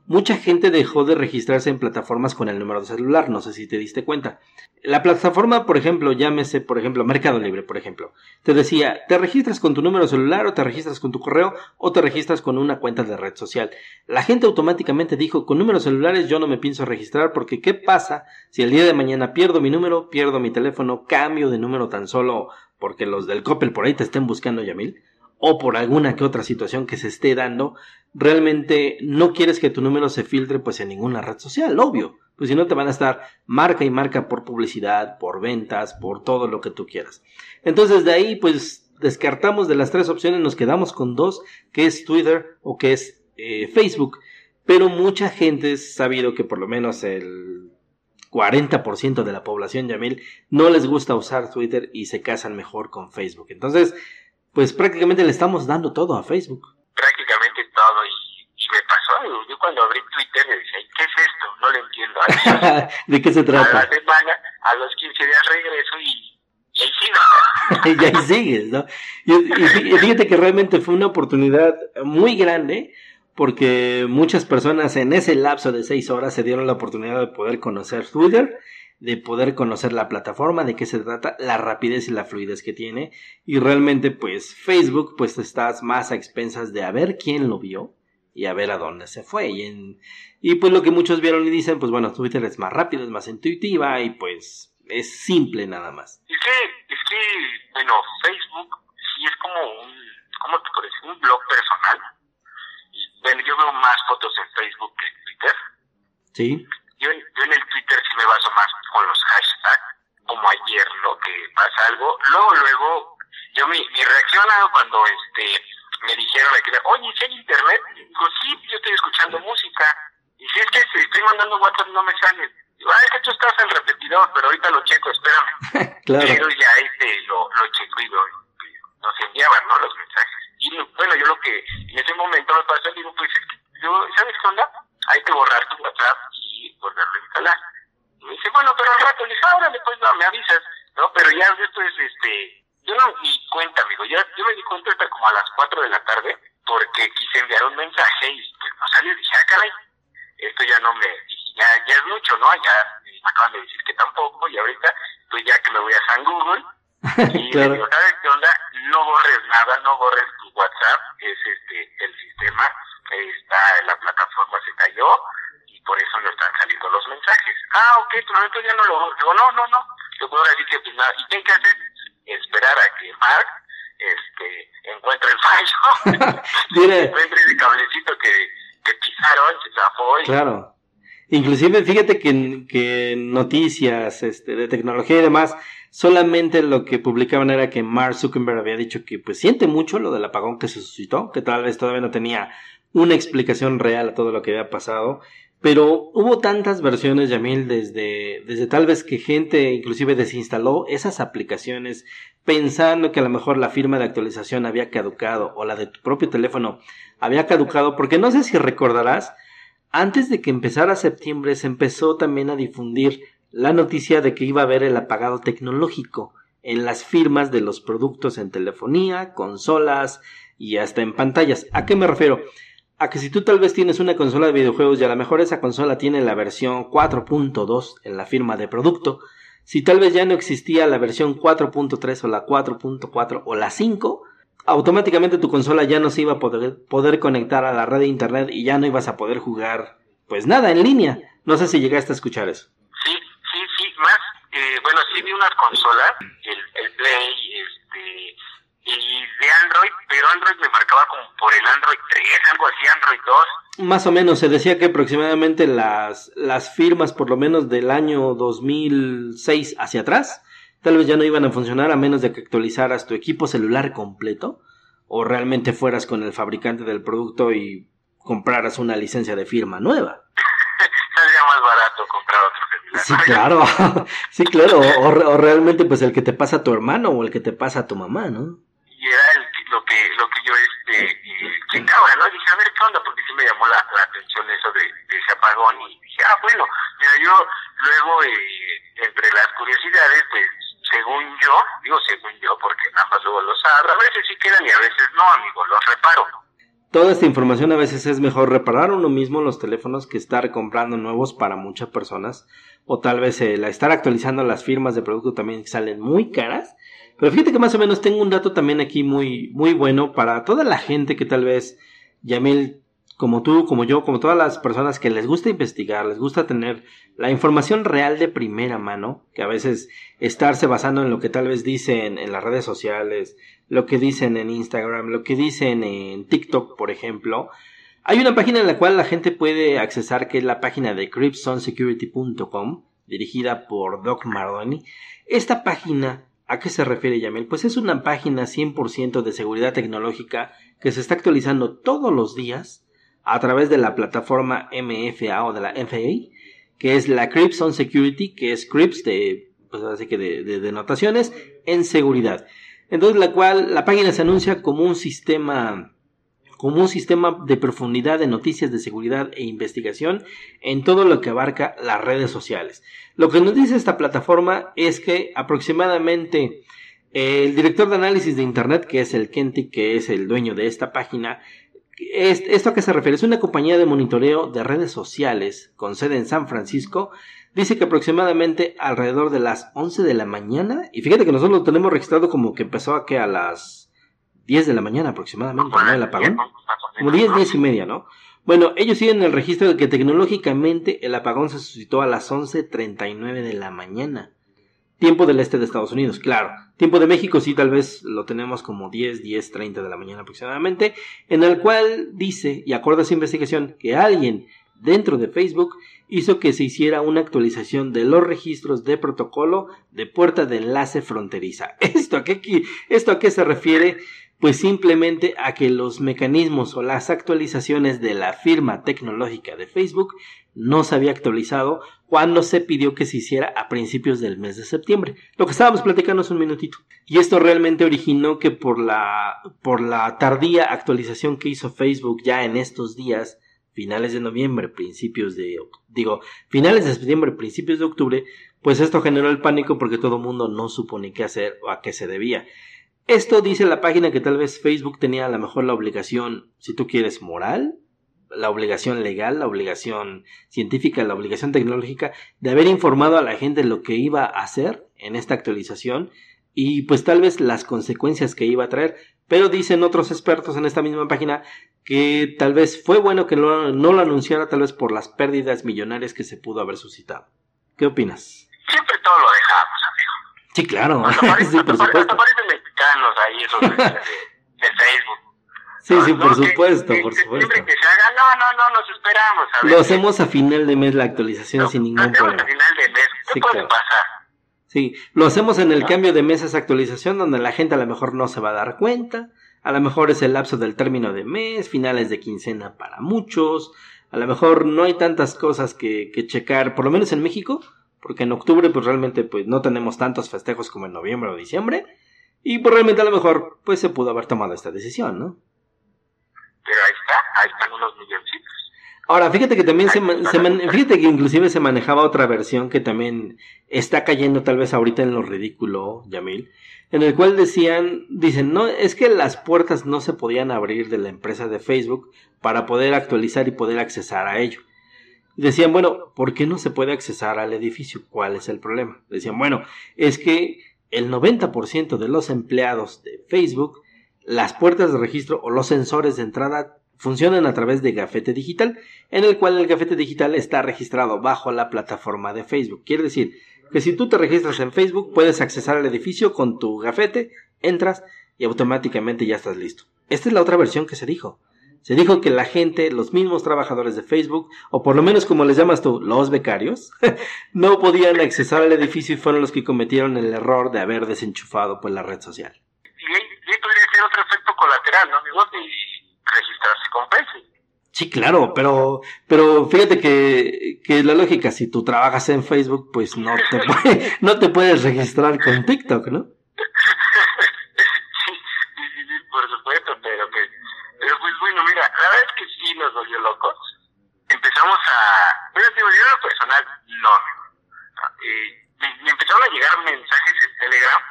mucha gente dejó de registrarse en plataformas con el número de celular, no sé si te diste cuenta. La plataforma, por ejemplo, llámese, por ejemplo, Mercado Libre, por ejemplo, te decía, te registras con tu número celular o te registras con tu correo o te registras con una cuenta de red social. La gente automáticamente dijo, con números celulares yo no me pienso registrar porque ¿qué pasa si el día de mañana pierdo mi número, pierdo mi teléfono, cambio de número tan solo porque los del Coppel por ahí te estén buscando, Yamil? O por alguna que otra situación que se esté dando, realmente no quieres que tu número se filtre pues en ninguna red social, obvio, pues si no te van a estar marca y marca por publicidad, por ventas, por todo lo que tú quieras. Entonces de ahí pues descartamos de las tres opciones, nos quedamos con dos, que es Twitter o que es eh, Facebook, pero mucha gente ha sabido que por lo menos el 40% de la población, Yamil, no les gusta usar Twitter y se casan mejor con Facebook. Entonces, pues prácticamente le estamos dando todo a Facebook. Prácticamente todo, y, y me pasó, yo cuando abrí Twitter me decía, ¿qué es esto? No lo entiendo. ¿De qué se a la trata? semana, a los 15 días regreso y, y ahí sigo. y ahí sigues, ¿no? Y, y fíjate que realmente fue una oportunidad muy grande porque muchas personas en ese lapso de seis horas se dieron la oportunidad de poder conocer Twitter, de poder conocer la plataforma, de qué se trata, la rapidez y la fluidez que tiene y realmente pues Facebook pues estás más a expensas de a ver quién lo vio y a ver a dónde se fue y, en, y pues lo que muchos vieron y dicen pues bueno Twitter es más rápido, es más intuitiva y pues es simple nada más. Es que, es que, bueno, Facebook sí es como un, ¿cómo te puedo decir? Un blog personal. Y, bueno, yo veo más fotos en Facebook que en Twitter. ¿Sí? Yo, en- yo en el Twitter sí me baso más con los hashtags, como ayer, ¿no? Que pasa algo. Luego, luego, yo mi, mi reacción a cuando este me dijeron aquí, oye, ¿sí hay internet? Digo, sí, yo estoy escuchando música. Y si es que te estoy mandando WhatsApp, no me sale. Digo, ah, es que tú estás en repetidor, pero ahorita lo checo, espérame. Claro. Pero ya este lo, lo checo y lo, nos enviaban, ¿no? Los mensajes. Y bueno, yo lo que en ese momento me pasó, digo, pues es que yo, ¿sabes qué onda? Hay que borrar tu WhatsApp y volverlo a instalar. Y me dice, bueno, pero al rato, le dije, ahora después no, me avisas, ¿no? Pero ya después, este, yo no me di cuenta, amigo, ya, yo me di cuenta hasta como a las 4 de la tarde, porque quise enviar un mensaje y pues no salió, dije, ah, caray, esto ya no me, dije, ya, ya es mucho, ¿no? Ya eh, me acaban de decir que tampoco, y ahorita, pues ya que me voy a San Google, y Claro. le digo, ¿sabes qué onda? No borres nada, no borres tu WhatsApp, es este, el sistema, está, la plataforma se cayó, y por eso no están saliendo los mensajes. Ah, ok, pero entonces ya no lo borro. Digo, no, no, no, yo puedo decir que pues nada, y qué hay que hacer, esperar a que Mark, este, encuentre el fallo, encuentre ese cablecito que, que pisaron, se zafó, y Claro. Inclusive, fíjate que, en- que noticias este, de tecnología y demás, solamente lo que publicaban era que Mark Zuckerberg había dicho que pues siente mucho lo del apagón que se suscitó, que tal vez todavía no tenía una explicación real a todo lo que había pasado, pero hubo tantas versiones, Yamil, desde, desde tal vez que gente inclusive desinstaló esas aplicaciones pensando que a lo mejor la firma de actualización había caducado o la de tu propio teléfono había caducado, porque no sé si recordarás, antes de que empezara septiembre se empezó también a difundir la noticia de que iba a haber el apagado tecnológico en las firmas de los productos en telefonía, consolas y hasta en pantallas. ¿A qué me refiero? A que si tú tal vez tienes una consola de videojuegos y a lo mejor esa consola tiene la versión 4.2 en la firma de producto, si tal vez ya no existía la versión 4.3 o la 4.4 o la 5, automáticamente tu consola ya no se iba a poder, conectar a la red de internet y ya no ibas a poder jugar pues nada en línea. No sé si llegaste a escuchar eso. Sí, sí, sí, más, eh, bueno, sí vi unas consolas, el, el Play, este, y de Android, pero Android me marcaba como por el Android 3, algo así, Android 2. Más o menos, se decía que aproximadamente las, las firmas, por lo menos del año 2006 hacia atrás, tal vez ya no iban a funcionar a menos de que actualizaras tu equipo celular completo o realmente fueras con el fabricante del producto y compraras una licencia de firma nueva. Saldría más barato comprar. Sí, claro, sí, claro, o, o, realmente pues el que te pasa a tu hermano o el que te pasa a tu mamá, ¿no? Y era el, lo que lo que yo este ¿no? Dije, a ver qué onda, porque sí me llamó la, la atención eso de, ese apagón y dije, ah, bueno, mira, yo luego eh, entre las curiosidades, pues según yo, digo según yo, porque ambas luego los abro, a veces sí quedan y a veces no, amigo, los reparo. Toda esta información a veces es mejor reparar uno mismo los teléfonos que estar comprando nuevos para muchas personas o tal vez el estar actualizando las firmas de producto también salen muy caras. Pero fíjate que más o menos tengo un dato también aquí muy, muy bueno para toda la gente que tal vez, Yamil, como tú, como yo, como todas las personas que les gusta investigar, les gusta tener la información real de primera mano, que a veces estarse basando en lo que tal vez dicen en las redes sociales, lo que dicen en Instagram, lo que dicen en TikTok, por ejemplo. Hay una página en la cual la gente puede accesar, que es la página de cryptsonsecurity.com, dirigida por Doc Mardoni. Esta página, ¿a qué se refiere Yamil? Pues es una página 100% de seguridad tecnológica que se está actualizando todos los días a través de la plataforma MFA o de la FAA, que es la on Security, que es Crips de, pues de notaciones en seguridad. Entonces la cual la página se anuncia como un sistema como un sistema de profundidad de noticias de seguridad e investigación en todo lo que abarca las redes sociales. Lo que nos dice esta plataforma es que aproximadamente el director de análisis de Internet, que es el Kentic, que es el dueño de esta página, ¿Esto a qué se refiere? Es una compañía de monitoreo de redes sociales con sede en San Francisco. Dice que aproximadamente alrededor de las 11 de la mañana, y fíjate que nosotros lo tenemos registrado como que empezó a que a las 10 de la mañana aproximadamente, ¿no? El apagón. Como 10, 10 y media, ¿no? Bueno, ellos siguen el registro de que tecnológicamente el apagón se suscitó a las 11.39 de la mañana. Tiempo del este de Estados Unidos, claro. Tiempo de México sí, tal vez lo tenemos como 10, 10, 30 de la mañana aproximadamente, en el cual dice, y acuerda a esa investigación, que alguien dentro de Facebook hizo que se hiciera una actualización de los registros de protocolo de puerta de enlace fronteriza. ¿Esto a qué, esto a qué se refiere? Pues simplemente a que los mecanismos o las actualizaciones de la firma tecnológica de Facebook no se había actualizado cuando se pidió que se hiciera a principios del mes de septiembre. Lo que estábamos platicando hace un minutito. Y esto realmente originó que por la, por la tardía actualización que hizo Facebook ya en estos días, finales de noviembre, principios de, digo, finales de septiembre, principios de octubre, pues esto generó el pánico porque todo el mundo no supone qué hacer o a qué se debía. Esto dice la página que tal vez Facebook tenía a lo mejor la obligación, si tú quieres, moral, la obligación legal, la obligación científica, la obligación tecnológica de haber informado a la gente lo que iba a hacer en esta actualización y pues tal vez las consecuencias que iba a traer. Pero dicen otros expertos en esta misma página que tal vez fue bueno que no, no lo anunciara tal vez por las pérdidas millonarias que se pudo haber suscitado. ¿Qué opinas? Siempre todo lo dejamos, amigo. Sí, claro. Parece, sí, por supuesto. parecen mexicanos ahí esos de, de, Facebook. Sí, sí, No, por que- supuesto, que- por que supuesto. Siempre que se haga, no, no, no, nos esperamos. A ver, Lo hacemos a final de mes la actualización no, sin lo ningún hacemos problema. a final de mes. ¿Qué Sí, puede claro. pasar? Sí, lo hacemos en el cambio de mes esa actualización donde la gente a lo mejor no se va a dar cuenta. A lo mejor es el lapso del término de mes, finales de quincena para muchos. A lo mejor no hay tantas cosas que, que checar, por lo menos en México, porque en octubre pues realmente pues no tenemos tantos festejos como en noviembre o diciembre. Y pues realmente a lo mejor pues se pudo haber tomado esta decisión, ¿no? Pero ahí está, ahí están unos milloncitos. Ahora, fíjate que también se, man- se man- fíjate que inclusive se manejaba otra versión que también está cayendo tal vez ahorita en lo ridículo, Yamil, en el cual decían, dicen, no, es que las puertas no se podían abrir de la empresa de Facebook para poder actualizar y poder accesar a ello. Decían, bueno, ¿por qué no se puede accesar al edificio? ¿Cuál es el problema? Decían, bueno, es que el 90% de los empleados de Facebook, las puertas de registro o los sensores de entrada funcionan a través de gafete digital, en el cual el gafete digital está registrado bajo la plataforma de Facebook. Quiere decir que si tú te registras en Facebook, puedes accesar al edificio con tu gafete, entras y automáticamente ya estás listo. Esta es la otra versión que se dijo. Se dijo que la gente, los mismos trabajadores de Facebook, o por lo menos como les llamas tú, los becarios, no podían accesar al edificio y fueron los que cometieron el error de haber desenchufado pues la red social. Y ahí podría ser otro efecto colateral, ¿no? Y registrarse con Facebook. Sí, claro, pero, pero fíjate que, que la lógica, si tú trabajas en Facebook, pues no te, puede, no te puedes registrar con TikTok, ¿no? sí, sí, sí, por supuesto, pero pues, pero pues bueno, mira, la verdad es que sí nos volvió locos. Empezamos a, pero digo, yo en lo personal, no. Eh, me, me empezaron a llegar mensajes en Telegram,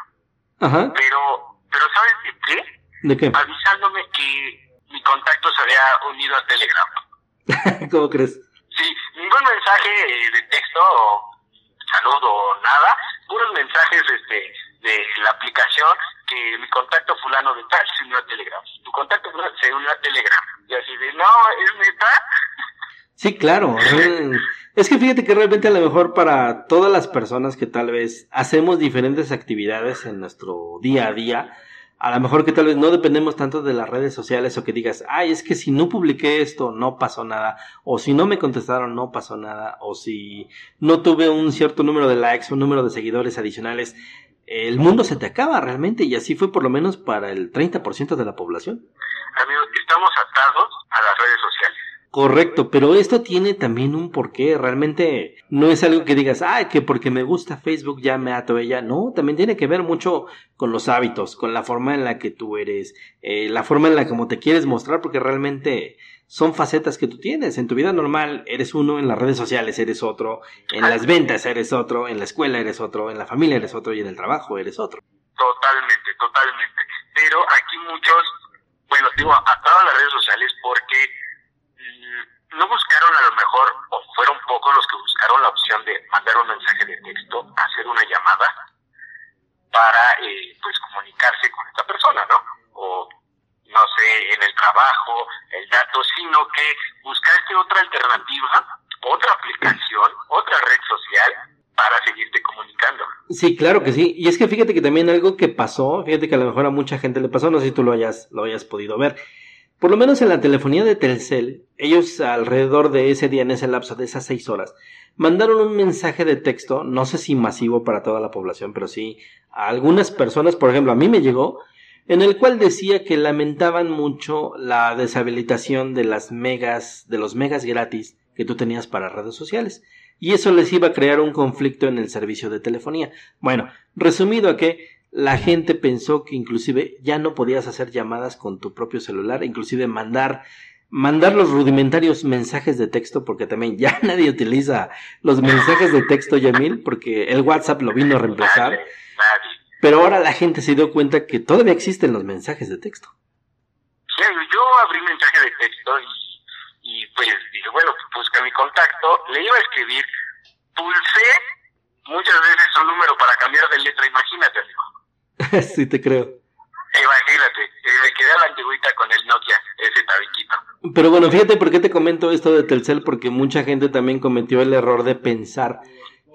Ajá. pero, pero ¿sabes de qué? ¿De qué? Avisándome que mi contacto se había unido a Telegram. ¿Cómo crees? Sí, ningún mensaje eh, de texto, o saludo, o nada, puros mensajes este, de la aplicación que mi contacto fulano de tal se unió a Telegram. Tu contacto fulano se unió a Telegram. Y así de, no, es neta. Sí, claro. Es que fíjate que realmente a lo mejor para todas las personas que tal vez hacemos diferentes actividades en nuestro día a día, a lo mejor que tal vez no dependemos tanto de las redes sociales o que digas, ay, es que si no publiqué esto no pasó nada, o si no me contestaron no pasó nada, o si no tuve un cierto número de likes, un número de seguidores adicionales, el mundo se te acaba realmente y así fue por lo menos para el 30% de la población. Amigos, estamos atados a las redes sociales. Correcto, pero esto tiene también un porqué. Realmente no es algo que digas, ah, que porque me gusta Facebook ya me ato ella. No, también tiene que ver mucho con los hábitos, con la forma en la que tú eres, eh, la forma en la que como te quieres mostrar, porque realmente son facetas que tú tienes. En tu vida normal eres uno, en las redes sociales eres otro, en las ventas eres otro, en la escuela eres otro, en la familia eres otro y en el trabajo eres otro. Totalmente, totalmente. Pero aquí muchos, bueno, digo, atados a las redes sociales porque no buscaron a lo mejor, o fueron pocos los que buscaron la opción de mandar un mensaje de texto, hacer una llamada para, eh, pues, comunicarse con esta persona, ¿no? O, no sé, en el trabajo, el dato, sino que buscaste otra alternativa, otra aplicación, otra red social para seguirte comunicando. Sí, claro que sí. Y es que fíjate que también algo que pasó, fíjate que a lo mejor a mucha gente le pasó, no sé si tú lo hayas, lo hayas podido ver. Por lo menos en la telefonía de Telcel, ellos alrededor de ese día, en ese lapso de esas seis horas, mandaron un mensaje de texto, no sé si masivo para toda la población, pero sí a algunas personas, por ejemplo, a mí me llegó, en el cual decía que lamentaban mucho la deshabilitación de las megas, de los megas gratis que tú tenías para redes sociales. Y eso les iba a crear un conflicto en el servicio de telefonía. Bueno, resumido a que la gente pensó que inclusive ya no podías hacer llamadas con tu propio celular, inclusive mandar mandar los rudimentarios mensajes de texto, porque también ya nadie utiliza los mensajes de texto, Yamil, porque el WhatsApp lo vino a reemplazar. Nadie, nadie. Pero ahora la gente se dio cuenta que todavía existen los mensajes de texto. Sí, yo abrí mensaje de texto y, y pues dije, bueno, busca mi contacto, le iba a escribir, pulsé muchas veces un número para cambiar de letra, imagínate, amigo. sí, te creo. Imagínate, eh, me quedé a la antigüita con el Nokia, ese tabiquito. Pero bueno, fíjate por qué te comento esto de Telcel, porque mucha gente también cometió el error de pensar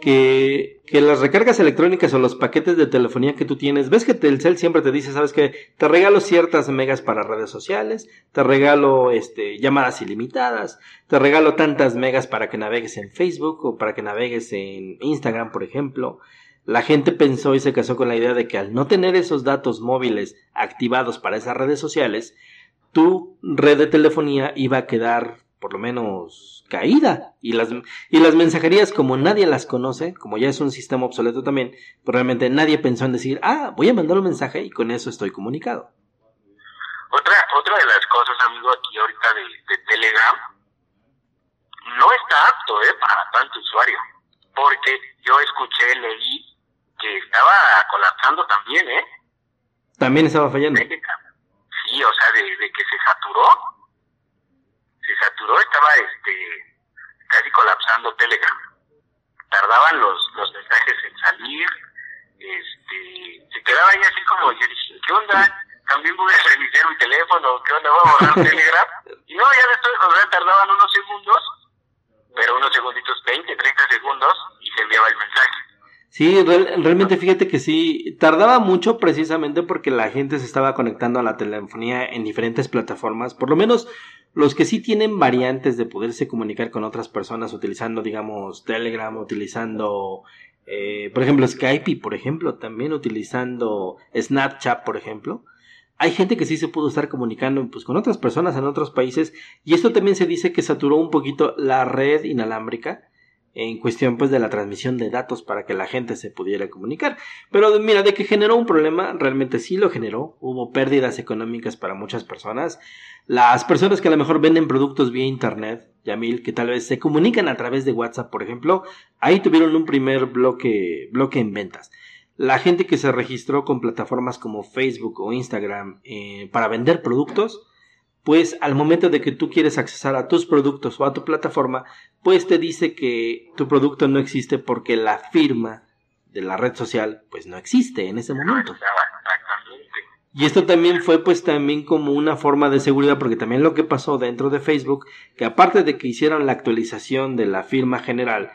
que, que las recargas electrónicas o los paquetes de telefonía que tú tienes, ves que Telcel siempre te dice, sabes que te regalo ciertas megas para redes sociales, te regalo este llamadas ilimitadas, te regalo tantas megas para que navegues en Facebook o para que navegues en Instagram, por ejemplo. La gente pensó y se casó con la idea de que al no tener esos datos móviles activados para esas redes sociales, tu red de telefonía iba a quedar por lo menos caída y las y las mensajerías como nadie las conoce como ya es un sistema obsoleto también pues realmente nadie pensó en decir ah voy a mandar un mensaje y con eso estoy comunicado Otra, otra de las cosas, amigo, aquí ahorita de, de Telegram, no está apto, ¿eh? Para tanto usuario. Porque yo escuché, leí que estaba colapsando también, ¿eh? también estaba fallando. Sí, o sea, de, de que se saturó. Se saturó, estaba, este, casi colapsando Telegram. Tardaban los, los mensajes en salir, este, se quedaba ahí así como, yo dije, ¿qué onda? También voy a reiniciar mi teléfono, ¿qué onda? Voy a borrar Telegram. Y no, ya después, o sea, tardaban unos segundos, pero unos segunditos, 20, 30 segundos, y se enviaba el mensaje. Sí, real- realmente fíjate que sí, tardaba mucho precisamente porque la gente se estaba conectando a la telefonía en diferentes plataformas, por lo menos los que sí tienen variantes de poderse comunicar con otras personas utilizando, digamos, Telegram, utilizando, eh, por ejemplo, Skype por ejemplo, también utilizando Snapchat, por ejemplo. Hay gente que sí se pudo estar comunicando pues, con otras personas en otros países y esto también se dice que saturó un poquito la red inalámbrica en cuestión pues de la transmisión de datos para que la gente se pudiera comunicar. Pero mira, de que generó un problema, realmente sí lo generó. Hubo pérdidas económicas para muchas personas. Las personas que a lo mejor venden productos vía internet, Yamil, que tal vez se comunican a través de WhatsApp, por ejemplo, ahí tuvieron un primer bloque, bloque en ventas. La gente que se registró con plataformas como Facebook o Instagram eh, para vender productos, pues al momento de que tú quieres accesar a tus productos o a tu plataforma, pues te dice que tu producto no existe porque la firma de la red social pues no existe en ese momento. Y esto también fue pues también como una forma de seguridad porque también lo que pasó dentro de Facebook, que aparte de que hicieron la actualización de la firma general,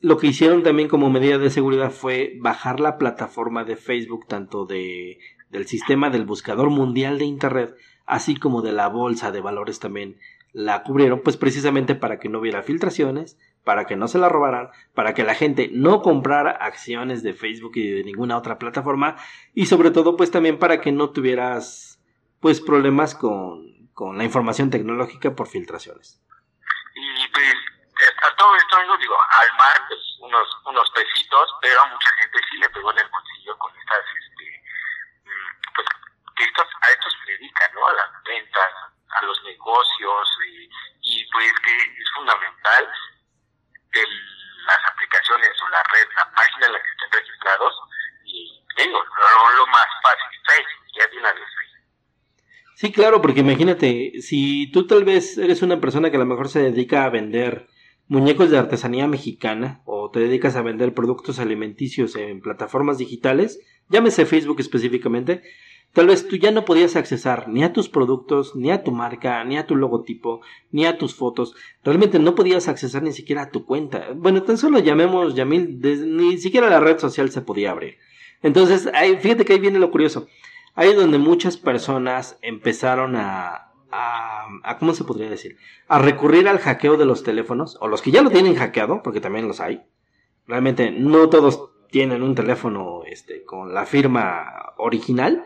lo que hicieron también como medida de seguridad fue bajar la plataforma de Facebook tanto de del sistema del buscador mundial de internet, así como de la bolsa de valores también la cubrieron, pues precisamente para que no hubiera filtraciones, para que no se la robaran, para que la gente no comprara acciones de Facebook y de ninguna otra plataforma, y sobre todo pues también para que no tuvieras pues problemas con, con la información tecnológica por filtraciones. Y pues, a todo esto, digo, al mar, pues unos, unos pesitos, pero a mucha gente sí le pegó en el bolsillo con estas, este, mm, pues, a esto se dedican, ¿no? A las ventas, a los negocios, y, pues que es fundamental el, las aplicaciones o la red, la página en la que estén registrados, y digo, lo, más fácil, Facebook, ya de una vez. Sí, claro, porque imagínate, si tú tal vez eres una persona que a lo mejor se dedica a vender muñecos de artesanía mexicana o te dedicas a vender productos alimenticios en plataformas digitales, llámese Facebook específicamente, tal vez tú ya no podías accesar ni a tus productos, ni a tu marca, ni a tu logotipo, ni a tus fotos. Realmente no podías accesar ni siquiera a tu cuenta. Bueno, tan solo llamemos Yamil, ni siquiera la red social se podía abrir. Entonces, ahí, fíjate que ahí viene lo curioso. Ahí es donde muchas personas empezaron a, a, a, ¿cómo se podría decir? A recurrir al hackeo de los teléfonos, o los que ya lo tienen hackeado, porque también los hay. Realmente no todos tienen un teléfono este, con la firma original.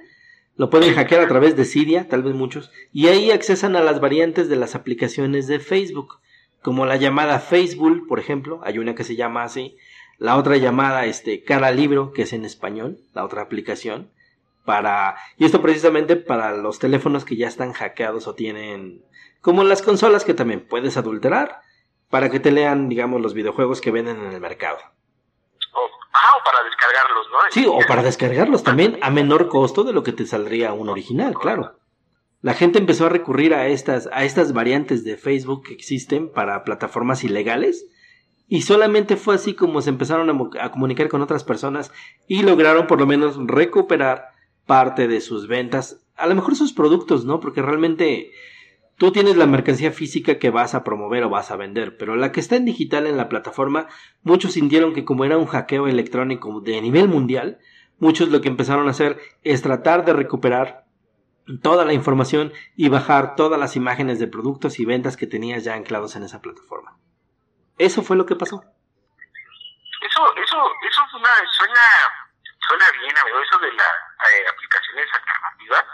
Lo pueden hackear a través de Cydia, tal vez muchos, y ahí accesan a las variantes de las aplicaciones de Facebook, como la llamada Facebook, por ejemplo, hay una que se llama así, la otra llamada este Cara Libro, que es en español, la otra aplicación, para y esto precisamente para los teléfonos que ya están hackeados o tienen como las consolas que también puedes adulterar para que te lean, digamos, los videojuegos que venden en el mercado. Ah, o para descargarlos, ¿no? Sí, o para descargarlos también a menor costo de lo que te saldría un original, claro. La gente empezó a recurrir a estas, a estas variantes de Facebook que existen para plataformas ilegales y solamente fue así como se empezaron a comunicar con otras personas y lograron por lo menos recuperar parte de sus ventas, a lo mejor sus productos, ¿no? Porque realmente tú tienes la mercancía física que vas a promover o vas a vender, pero la que está en digital en la plataforma, muchos sintieron que como era un hackeo electrónico de nivel mundial, muchos lo que empezaron a hacer es tratar de recuperar toda la información y bajar todas las imágenes de productos y ventas que tenías ya anclados en esa plataforma. Eso fue lo que pasó. Eso, eso, eso suena, suena, suena bien, eso de las eh, aplicaciones alternativas.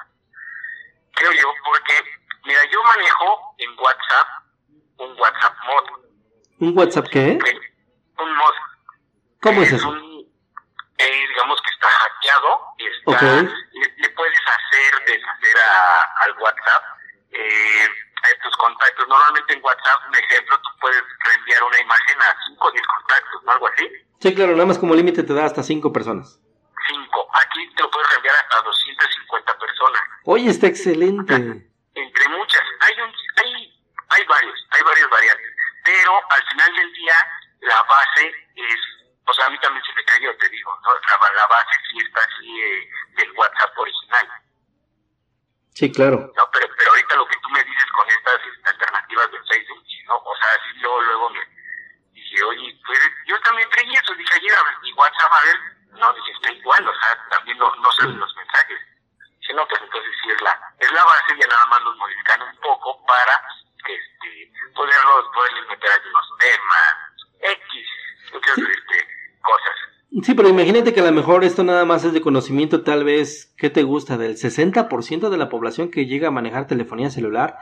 Creo yo, porque, mira, yo manejo en WhatsApp un WhatsApp mod. ¿Un WhatsApp qué? Un mod. ¿Cómo es Es eso? un, eh, digamos que está hackeado, está, Ok. le, le puedes hacer deshacer a, al WhatsApp eh, a tus contactos. Normalmente en WhatsApp, un ejemplo, tú puedes reenviar una imagen a 5 o 10 contactos, ¿no? Algo así. Sí, claro, nada más como límite te da hasta cinco personas. 5. Aquí te lo puedes reenviar hasta 250 personas. Oye, está excelente. Entre muchas. Hay, un, hay, hay varios, hay varias variantes. Pero al final del día la base es, o sea, a mí también se me cayó, te digo, ¿no? La, la base sí está así eh, del WhatsApp original. Sí, claro. No, pero, pero ahorita lo que tú me dices con estas este, alternativas de Facebook, ¿no? O sea, así luego, luego me dije, oye, pues yo también traía eso, dije ayer a mi WhatsApp, a ver, no, dije, está igual, o sea, también no, no salen los mensajes. Dije, no, pues entonces sí es la, es la base, ya nada más los modifican un poco para este, poderlos, poderles meter algunos temas, X, muchas este, cosas. Sí, pero imagínate que a lo mejor esto nada más es de conocimiento, tal vez, ¿qué te gusta? Del 60% de la población que llega a manejar telefonía celular,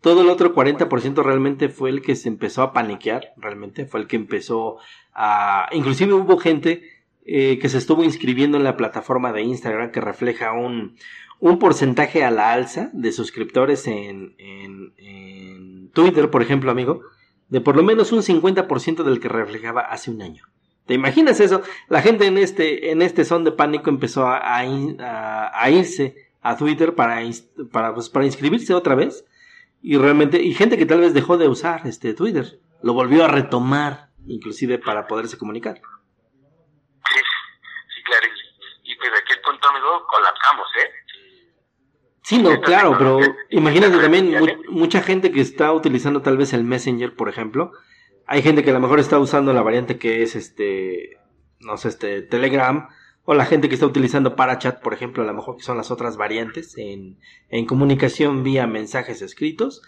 todo el otro 40% realmente fue el que se empezó a paniquear, realmente fue el que empezó a... Inclusive hubo gente eh, que se estuvo inscribiendo en la plataforma de Instagram que refleja un, un porcentaje a la alza de suscriptores en, en, Twitter, por ejemplo, amigo, de por lo menos un 50% del que reflejaba hace un año. ¿Te imaginas eso? La gente en este, en este son de pánico empezó a, a, a irse a Twitter para, para, pues, para inscribirse otra vez. Y realmente, y gente que tal vez dejó de usar este Twitter, lo volvió a retomar, inclusive para poderse comunicar. Sí, sí, claro. Y, y desde aquel punto, amigo, colapsamos, ¿eh? Sí, no, claro, pero imagínate también mu mucha gente que está utilizando tal vez el Messenger, por ejemplo. Hay gente que a lo mejor está usando la variante que es este, no sé, este Telegram, o la gente que está utilizando Parachat, por ejemplo, a lo mejor que son las otras variantes en, en comunicación vía mensajes escritos.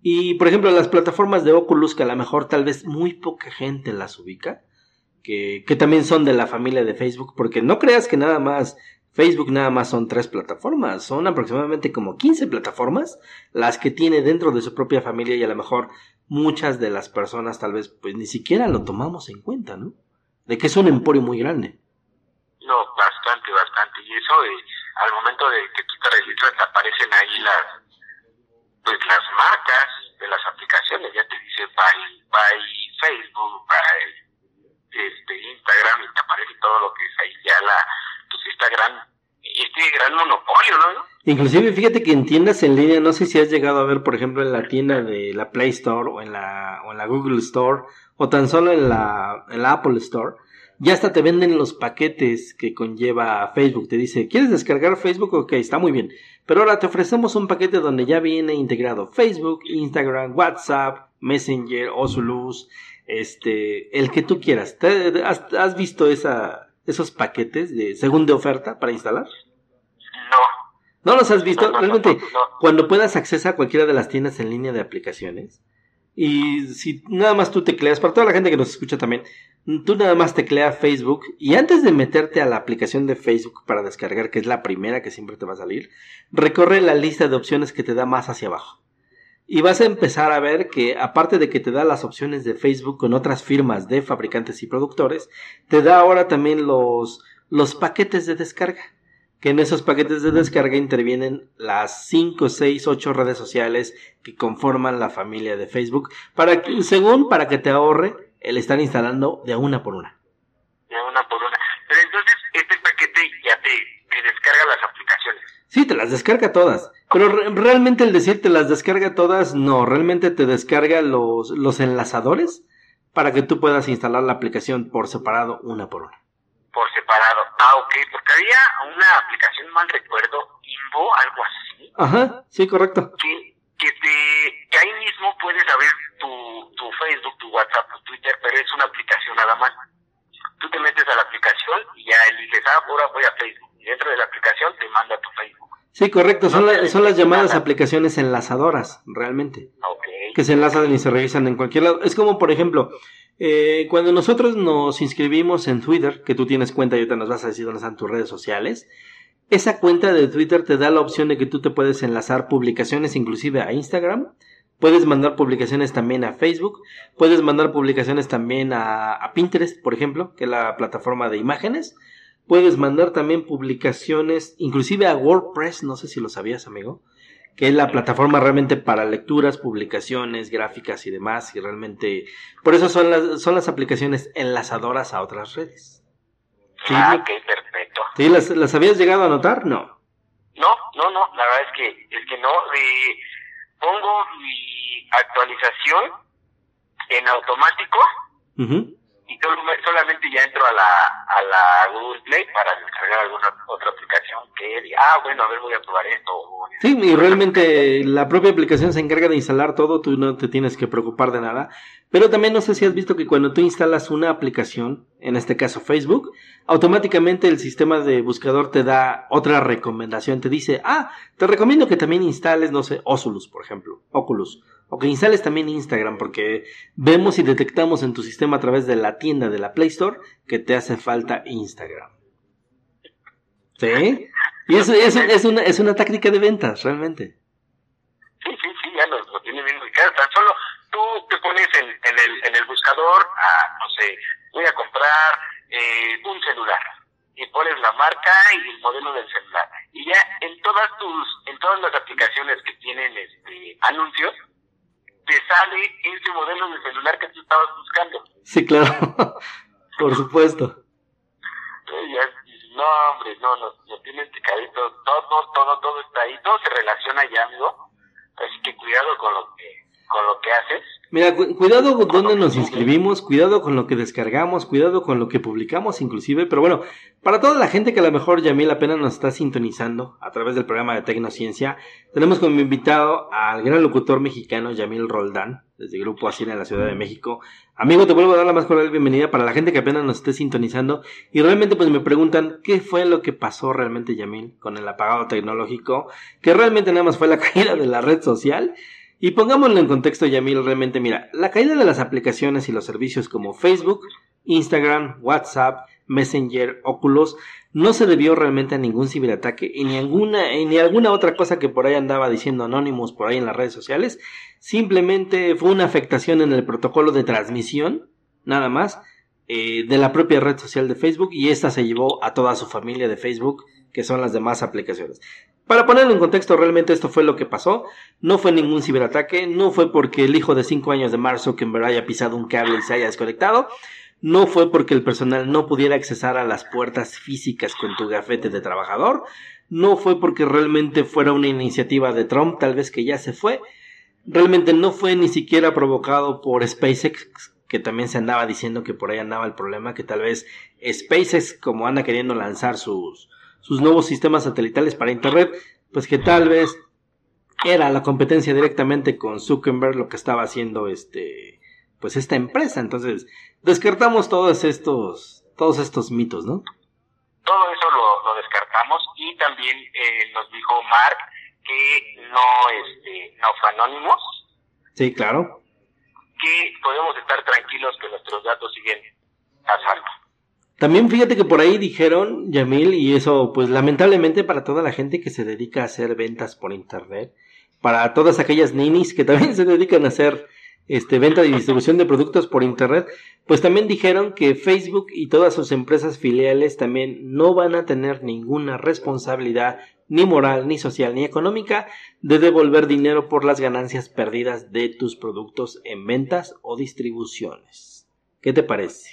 Y, por ejemplo, las plataformas de Oculus, que a lo mejor tal vez muy poca gente las ubica, que, que también son de la familia de Facebook, porque no creas que nada más Facebook nada más son tres plataformas, son aproximadamente como 15 plataformas las que tiene dentro de su propia familia y a lo mejor muchas de las personas tal vez pues ni siquiera lo tomamos en cuenta, ¿no? De que es un emporio muy grande. No, bastante, bastante. Y eso eh, al momento de que tú te registras te aparecen ahí las pues las marcas de las aplicaciones, ya te dice by, by Facebook, by este Instagram y te aparece todo lo que es ahí ya la pues este gran monopolio, ¿no? Inclusive fíjate que en tiendas en línea, no sé si has llegado a ver, por ejemplo, en la tienda de la Play Store o en la, o en la Google Store o tan solo en la, en la Apple Store, ya hasta te venden los paquetes que conlleva Facebook. Te dice, ¿quieres descargar Facebook? Ok, está muy bien. Pero ahora te ofrecemos un paquete donde ya viene integrado Facebook, Instagram, WhatsApp, Messenger, Oculus, este, el que tú quieras. ¿Te, has, ¿Has visto esa, esos paquetes de segunda oferta para instalar? No. ¿No los has visto? No, no, Realmente, no, cuando puedas accesar a cualquiera de las tiendas en línea de aplicaciones, y si nada más tú tecleas, para toda la gente que nos escucha también, tú nada más teclea Facebook y antes de meterte a la aplicación de Facebook para descargar, que es la primera que siempre te va a salir, recorre la lista de opciones que te da más hacia abajo. Y vas a empezar a ver que aparte de que te da las opciones de Facebook con otras firmas de fabricantes y productores, te da ahora también los, los paquetes de descarga. Que en esos paquetes de descarga intervienen las 5, 6, 8 redes sociales que conforman la familia de Facebook, para que, según para que te ahorre el estar instalando de una por una. De una por una. Pero entonces, este paquete ya te, te descarga las aplicaciones. Sí, te las descarga todas. Pero re realmente el decir te las descarga todas, no, realmente te descarga los, los enlazadores para que tú puedas instalar la aplicación por separado una por una. Por separado. Ah, ok, porque había una aplicación, mal recuerdo, Invo, algo así, Ajá, sí, correcto. que, que, te, que ahí mismo puedes abrir tu, tu Facebook, tu WhatsApp, tu Twitter, pero es una aplicación nada más. Tú te metes a la aplicación y ya eliges, ah, ahora voy a Facebook. Y dentro de la aplicación te manda a tu Facebook. Sí, correcto, son, No la- te son las llamadas nada. aplicaciones enlazadoras, realmente. Que se enlazan y se revisan en cualquier lado. Es como, por ejemplo, eh, cuando nosotros nos inscribimos en Twitter, que tú tienes cuenta y ahorita nos vas a decir dónde están tus redes sociales, esa cuenta de Twitter te da la opción de que tú te puedes enlazar publicaciones inclusive a Instagram, puedes mandar publicaciones también a Facebook, puedes mandar publicaciones también a, a Pinterest, por ejemplo, que es la plataforma de imágenes, puedes mandar también publicaciones inclusive a WordPress, no sé si lo sabías, amigo que es la plataforma realmente para lecturas, publicaciones, gráficas y demás, y realmente, por eso son las, son las aplicaciones enlazadoras a otras redes. Sí, ah, ok, perfecto. ¿Sí? ¿Las, las habías llegado a notar? No. No, no, no, la verdad es que, es que no. Eh, pongo mi actualización en automático y solamente ya entro a la, a la Google Play para descargar alguna otra aplicación que diga, ah, bueno, a ver, voy a probar esto. Sí, y realmente la propia aplicación se encarga de instalar todo, tú no te tienes que preocupar de nada. Pero también no sé si has visto que cuando tú instalas una aplicación, en este caso Facebook, automáticamente el sistema de buscador te da otra recomendación, te dice, ah, te recomiendo que también instales, no sé, Oculus, por ejemplo, Oculus o que instales también Instagram, porque vemos y detectamos en tu sistema a través de la tienda de la Play Store que te hace falta Instagram. ¿Sí? Y eso, es, una, es una táctica de ventas, realmente. Sí, sí, sí, ya lo, tiene bien ubicado. Tan solo tú te pones en, en, el, en el buscador, a, no sé, voy a comprar eh, un celular y pones la marca y el modelo del celular. Y ya en todas tus, en todas las aplicaciones que tienen este anuncios, te sale ese modelo de celular que tú estabas buscando. Sí, claro, por supuesto. no, hombre, no, no tienes picadito, todo, todo, todo está ahí, todo se relaciona ya, amigo. Así que cuidado con lo que, con lo que haces Mira, cuidado con dónde nos inscribimos, cuidado con lo que descargamos, cuidado con lo que publicamos inclusive, pero bueno, para toda la gente que a lo mejor Yamil apenas nos está sintonizando a través del programa de Tecnociencia, tenemos como invitado al gran locutor mexicano Yamil Roldán, desde Grupo Asina en la Ciudad de México. Amigo, te vuelvo a dar la más cordial bienvenida para la gente que apenas nos esté sintonizando y realmente pues me preguntan qué fue lo que pasó realmente Yamil con el apagado tecnológico, que realmente nada más fue la caída de la red social y pongámoslo en contexto, Yamil, realmente, mira, la caída de las aplicaciones y los servicios como Facebook, Instagram, WhatsApp, Messenger, Oculus, no se debió realmente a ningún ciberataque y ni alguna, ni alguna otra cosa que por ahí andaba diciendo Anonymous por ahí en las redes sociales. Simplemente fue una afectación en el protocolo de transmisión, nada más, eh, de la propia red social de Facebook y esta se llevó a toda su familia de Facebook, que son las demás aplicaciones. Para ponerlo en contexto, realmente esto fue lo que pasó. No fue ningún ciberataque, no fue porque el hijo de 5 años de Mark verdad haya pisado un cable y se haya desconectado. No fue porque el personal no pudiera accesar a las puertas físicas con tu gafete de trabajador. No fue porque realmente fuera una iniciativa de Trump, tal vez que ya se fue. Realmente no fue ni siquiera provocado por SpaceX, que también se andaba diciendo que por ahí andaba el problema, que tal vez SpaceX, como anda queriendo lanzar sus, sus nuevos sistemas satelitales para Internet, pues que tal vez era la competencia directamente con Zuckerberg lo que estaba haciendo este pues esta empresa. Entonces descartamos todos estos todos estos mitos no todo eso lo, descartamos y también eh, nos dijo Mark que no este no fue anónimos sí claro. Que podemos estar tranquilos que nuestros datos siguen a salvo también fíjate que por ahí dijeron, Yamil, y eso pues lamentablemente para toda la gente que se dedica a hacer ventas por internet, para todas aquellas ninis que también se dedican a hacer este venta y distribución de productos por internet, pues también dijeron que Facebook y todas sus empresas filiales también no van a tener ninguna responsabilidad ni moral, ni social, ni económica de devolver dinero por las ganancias perdidas de tus productos en ventas o distribuciones. ¿Qué te parece?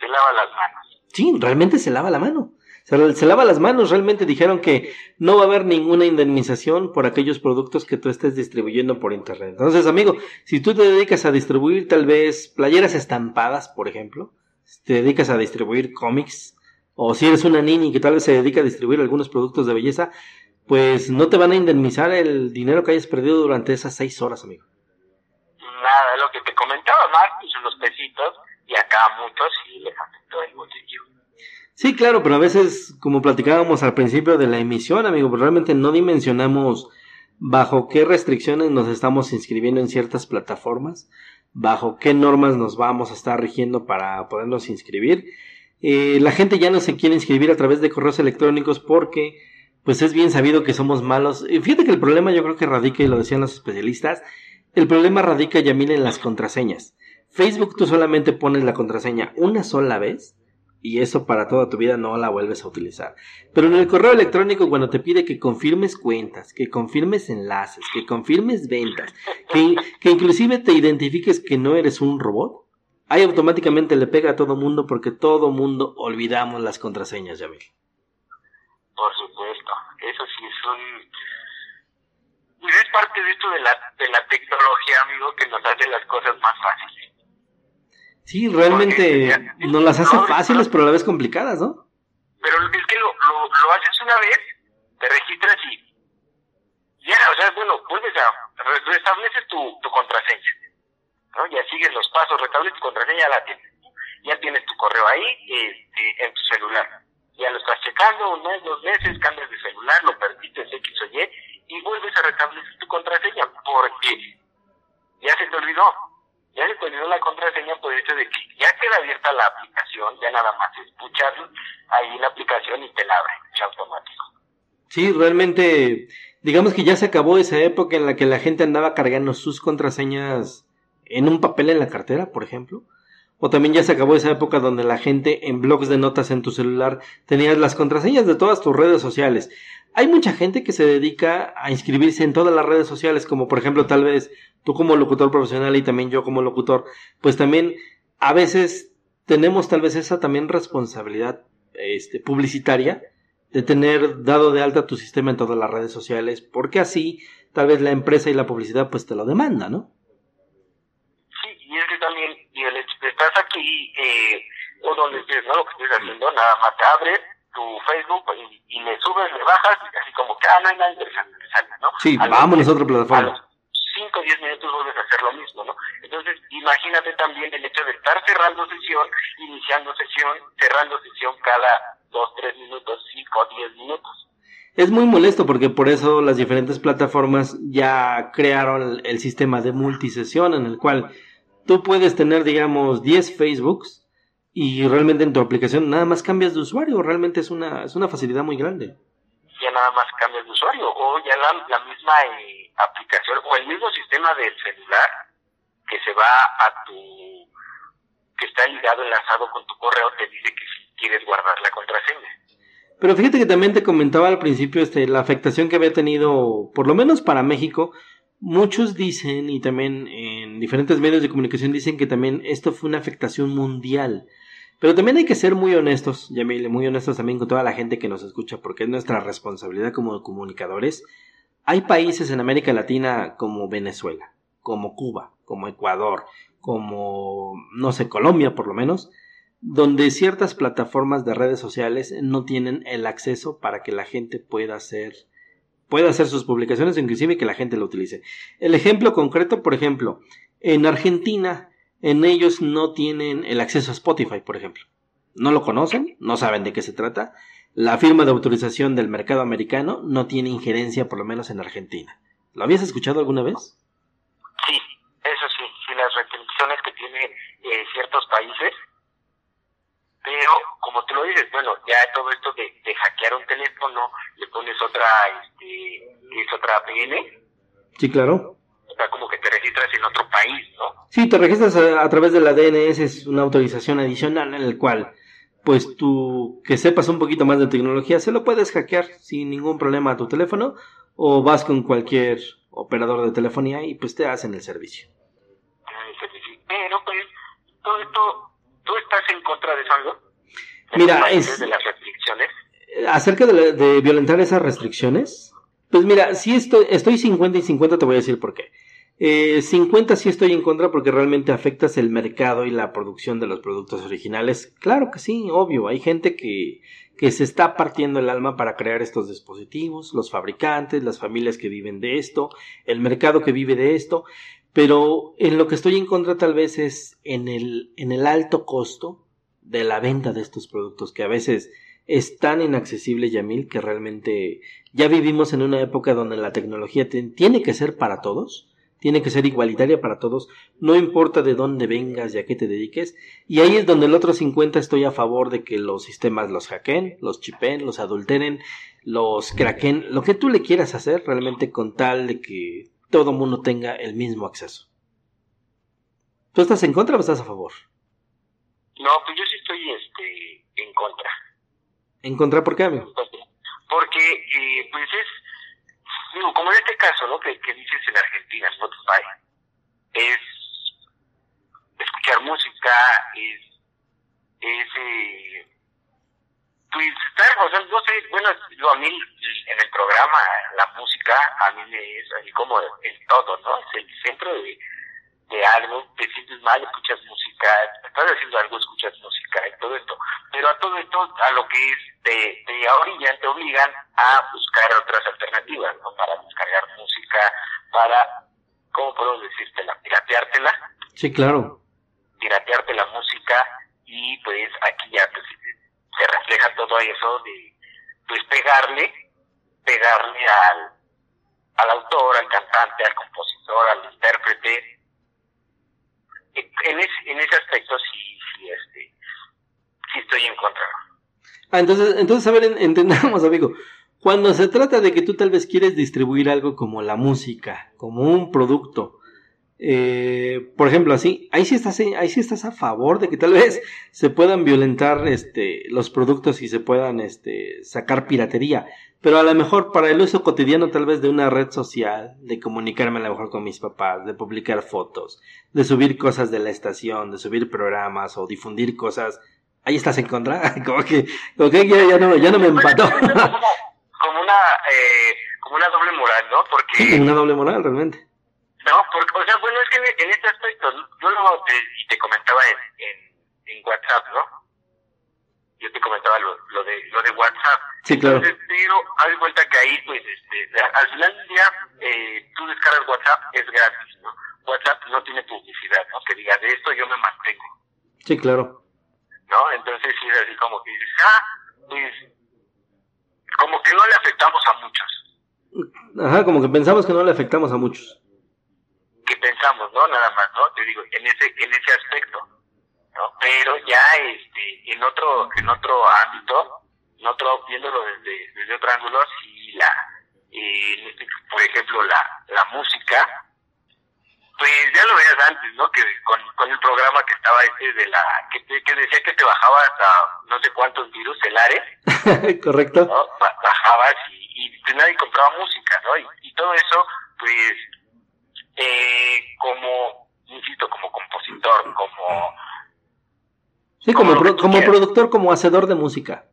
Se lava las manos. Sí, realmente se lava la mano. Se, lava las manos, realmente dijeron que no va a haber ninguna indemnización por aquellos productos que tú estés distribuyendo por internet. Entonces, amigo, si tú te dedicas a distribuir tal vez playeras estampadas, por ejemplo, si te dedicas a distribuir cómics, o si eres una niña que tal vez se dedica a distribuir algunos productos de belleza, pues no te van a indemnizar el dinero que hayas perdido durante esas seis horas, amigo. Nada, lo que te comentaba Marcos, los pesitos, y acá muchos sí les afectó el bolsillo. Sí, claro, pero a veces, como platicábamos al principio de la emisión, amigo, pues realmente no dimensionamos bajo qué restricciones nos estamos inscribiendo en ciertas plataformas, bajo qué normas nos vamos a estar rigiendo para podernos inscribir. Eh, la gente ya no se quiere inscribir a través de correos electrónicos porque pues es bien sabido que somos malos. fíjate que el problema yo creo que radica, y lo decían los especialistas, el problema radica, ya en las contraseñas. Facebook tú solamente pones la contraseña una sola vez y eso para toda tu vida no la vuelves a utilizar. Pero en el correo electrónico cuando te pide que confirmes cuentas, que confirmes enlaces, que confirmes ventas, que, que inclusive te identifiques que no eres un robot, ahí automáticamente le pega a todo mundo porque todo mundo olvidamos las contraseñas, Yamil. Por supuesto, eso sí es un... Es parte de esto de la, de la tecnología, amigo, que nos hace las cosas más fáciles Sí, realmente nos las hace fáciles, pero a la vez complicadas, ¿no? Pero es que lo, lo, lo haces una vez, te registras y ya, o sea, bueno, vuelves a, restableces tu, tu contraseña, ¿no? Ya sigues los pasos, restableces tu contraseña, la tienes. Ya tienes tu correo ahí este, en tu celular. Ya lo estás checando, un mes, dos meses, cambias de celular, lo permites X o Y, y vuelves a restablecer tu contraseña, porque ya se te olvidó. Ya se olvidó la contraseña por el hecho de que ya queda abierta la aplicación, ya nada más escuchar ahí la aplicación y te la abre, es automático. Sí, realmente, digamos que ya se acabó esa época en la que la gente andaba cargando sus contraseñas en un papel en la cartera, por ejemplo. O también ya se acabó esa época donde la gente en blogs de notas en tu celular tenías las contraseñas de todas tus redes sociales. Hay mucha gente que se dedica a inscribirse en todas las redes sociales, como por ejemplo tal vez tú como locutor profesional y también yo como locutor, pues también a veces tenemos tal vez esa también responsabilidad este, publicitaria de tener dado de alta tu sistema en todas las redes sociales, porque así tal vez la empresa y la publicidad pues te lo demanda, ¿no? Sí, y es que también, y el hecho que estás aquí, eh, o donde estés, ¿no? Lo que estés haciendo, nada más te abres tu Facebook y, y le subes, le bajas, y así como que, ah, no hay nada interesante, te sale, ¿no? Sí, A vámonos a otra plataforma. a los cinco o diez minutos vuelves a hacer lo mismo, ¿no? Entonces, imagínate también el hecho de estar cerrando sesión, iniciando sesión, cerrando sesión cada dos, tres minutos, cinco o diez minutos. Es muy molesto porque por eso las diferentes plataformas ya crearon el, el sistema de multisesión en el cual tú puedes tener, digamos, 10 Facebooks y realmente en tu aplicación nada más cambias de usuario. Realmente es una, es una facilidad muy grande. ya nada más cambias de usuario o ya la, la misma eh, aplicación o el mismo sistema del celular que se va a tu que está ligado enlazado con tu correo te dice que si quieres guardar la contraseña Pero fíjate que también te comentaba al principio este, la afectación que había tenido, por lo menos para México. Muchos dicen, y también en diferentes medios de comunicación dicen que también esto fue una afectación mundial. Pero también hay que ser muy honestos, Yamile, muy honestos también con toda la gente que nos escucha, porque es nuestra responsabilidad como comunicadores. Hay países en América Latina como Venezuela, como Cuba, como Ecuador, como, no sé, Colombia por lo menos, donde ciertas plataformas de redes sociales no tienen el acceso para que la gente pueda hacer pueda hacer sus publicaciones, inclusive que la gente lo utilice. El ejemplo concreto, por ejemplo, en Argentina, en ellos no tienen el acceso a Spotify, por ejemplo. No lo conocen, no saben de qué se trata. La firma de autorización del mercado americano no tiene injerencia, por lo menos en Argentina. ¿Lo habías escuchado alguna vez? sí eso sí sí las restricciones que tiene eh, ciertos países pero como tú lo dices bueno ya todo esto de, de hackear un teléfono le pones otra este es otra VPN Sí, claro. o sea como que te registras en otro país no Sí, te registras a, a través de la DNS, es una autorización adicional en el cual, pues tú que sepas un poquito más de tecnología, se lo puedes hackear sin ningún problema a tu teléfono o vas con cualquier operador de telefonía y pues te hacen el servicio. Sí. Pero pues, todo esto, ¿tú estás en contra de eso algo? ¿De Mira, es- De las restricciones. Acerca de, la- de violentar esas restricciones, pues mira, sí estoy, estoy 50 y 50, te voy a decir por qué. Eh, 50 sí estoy en contra porque realmente afectas el mercado y la producción de los productos originales. Claro que sí, obvio, hay gente que, que se está partiendo el alma para crear estos dispositivos, los fabricantes, las familias que viven de esto, el mercado que vive de esto, pero en lo que estoy en contra tal vez es en el, en el alto costo de la venta de estos productos que a veces es tan inaccesible, Yamil, que realmente ya vivimos en una época donde la tecnología te- tiene que ser para todos, tiene que ser igualitaria para todos, no importa de dónde vengas y a qué te dediques, y ahí es donde el otro 50 estoy a favor de que los sistemas los hackeen, los chipen, los adulteren, los craqueen, lo que tú le quieras hacer realmente con tal de que todo mundo tenga el mismo acceso. ¿Tú estás en contra o estás a favor? No, pues yo sí estoy este, en contra. ¿En contra por qué, amigo? Porque, eh, pues es, digo, como en este caso, ¿no? Que, que dices en Argentina, Spotify, es escuchar música, es, es, eh, pues estar, o sea, no sé, bueno, yo a mí en el programa, la música, a mí me es así como el todo, ¿no? Es el centro de, de algo, te sientes mal, escuchas música, estás haciendo algo, escuchas música y todo esto. Pero a todo esto, a lo que es, te, te orillan, te obligan a buscar otras alternativas, ¿no? Para descargar música, para, ¿cómo puedo decírtela? Pirateártela. Sí, claro. Piratearte la música y pues aquí ya pues, se refleja todo eso de, pues pegarle, pegarle al, al autor, al cantante, al compositor, al intérprete, en, en ese aspecto sí, sí, este, sí estoy en contra. Ah, entonces, entonces, a ver, entendamos, amigo. Cuando se trata de que tú tal vez quieres distribuir algo como la música, como un producto, eh, por ejemplo, así, ahí sí estás, ahí sí estás a favor de que tal vez se puedan violentar, este, los productos y se puedan, este, sacar piratería. Pero a lo mejor para el uso cotidiano tal vez de una red social, de comunicarme a lo mejor con mis papás, de publicar fotos, de subir cosas de la estación, de subir programas o difundir cosas, ahí estás en contra, como que, como que ya, no, ya no me empató. como una, eh, como una doble moral, ¿no? Porque... Sí, una doble moral realmente. No, porque, o sea, bueno, es que en este aspecto, yo lo te, y te comentaba en, en, en, WhatsApp, ¿no? Yo te comentaba lo, lo de lo de WhatsApp. Sí, claro. Entonces, pero haz cuenta que ahí, pues, este, al final del día, eh, tú descargas WhatsApp, es gratis, ¿no? WhatsApp no tiene publicidad, ¿no? Que diga, de esto yo me mantengo. Sí, claro. ¿No? Entonces, sí es así como que dices, ah, pues, como que no le afectamos a muchos. Ajá, como que pensamos que no le afectamos a muchos que pensamos, ¿no? Nada más, ¿no? Te digo, en ese, en ese aspecto, ¿no? Pero ya, este, en otro, en otro ámbito, en otro, viéndolo desde, desde otro ángulo, si la, eh, por ejemplo, la, la música, pues ya lo veías antes, ¿no? Que con, con el programa que estaba este de la, que, que decía que te bajaba hasta no sé cuántos virus, el ARE. Correcto. ¿no? Bajabas y, y pues nadie compraba música, ¿no? Y, y todo eso, pues, eh, como, insisto, como compositor, como... Sí, como, como, productor, como hacedor de música.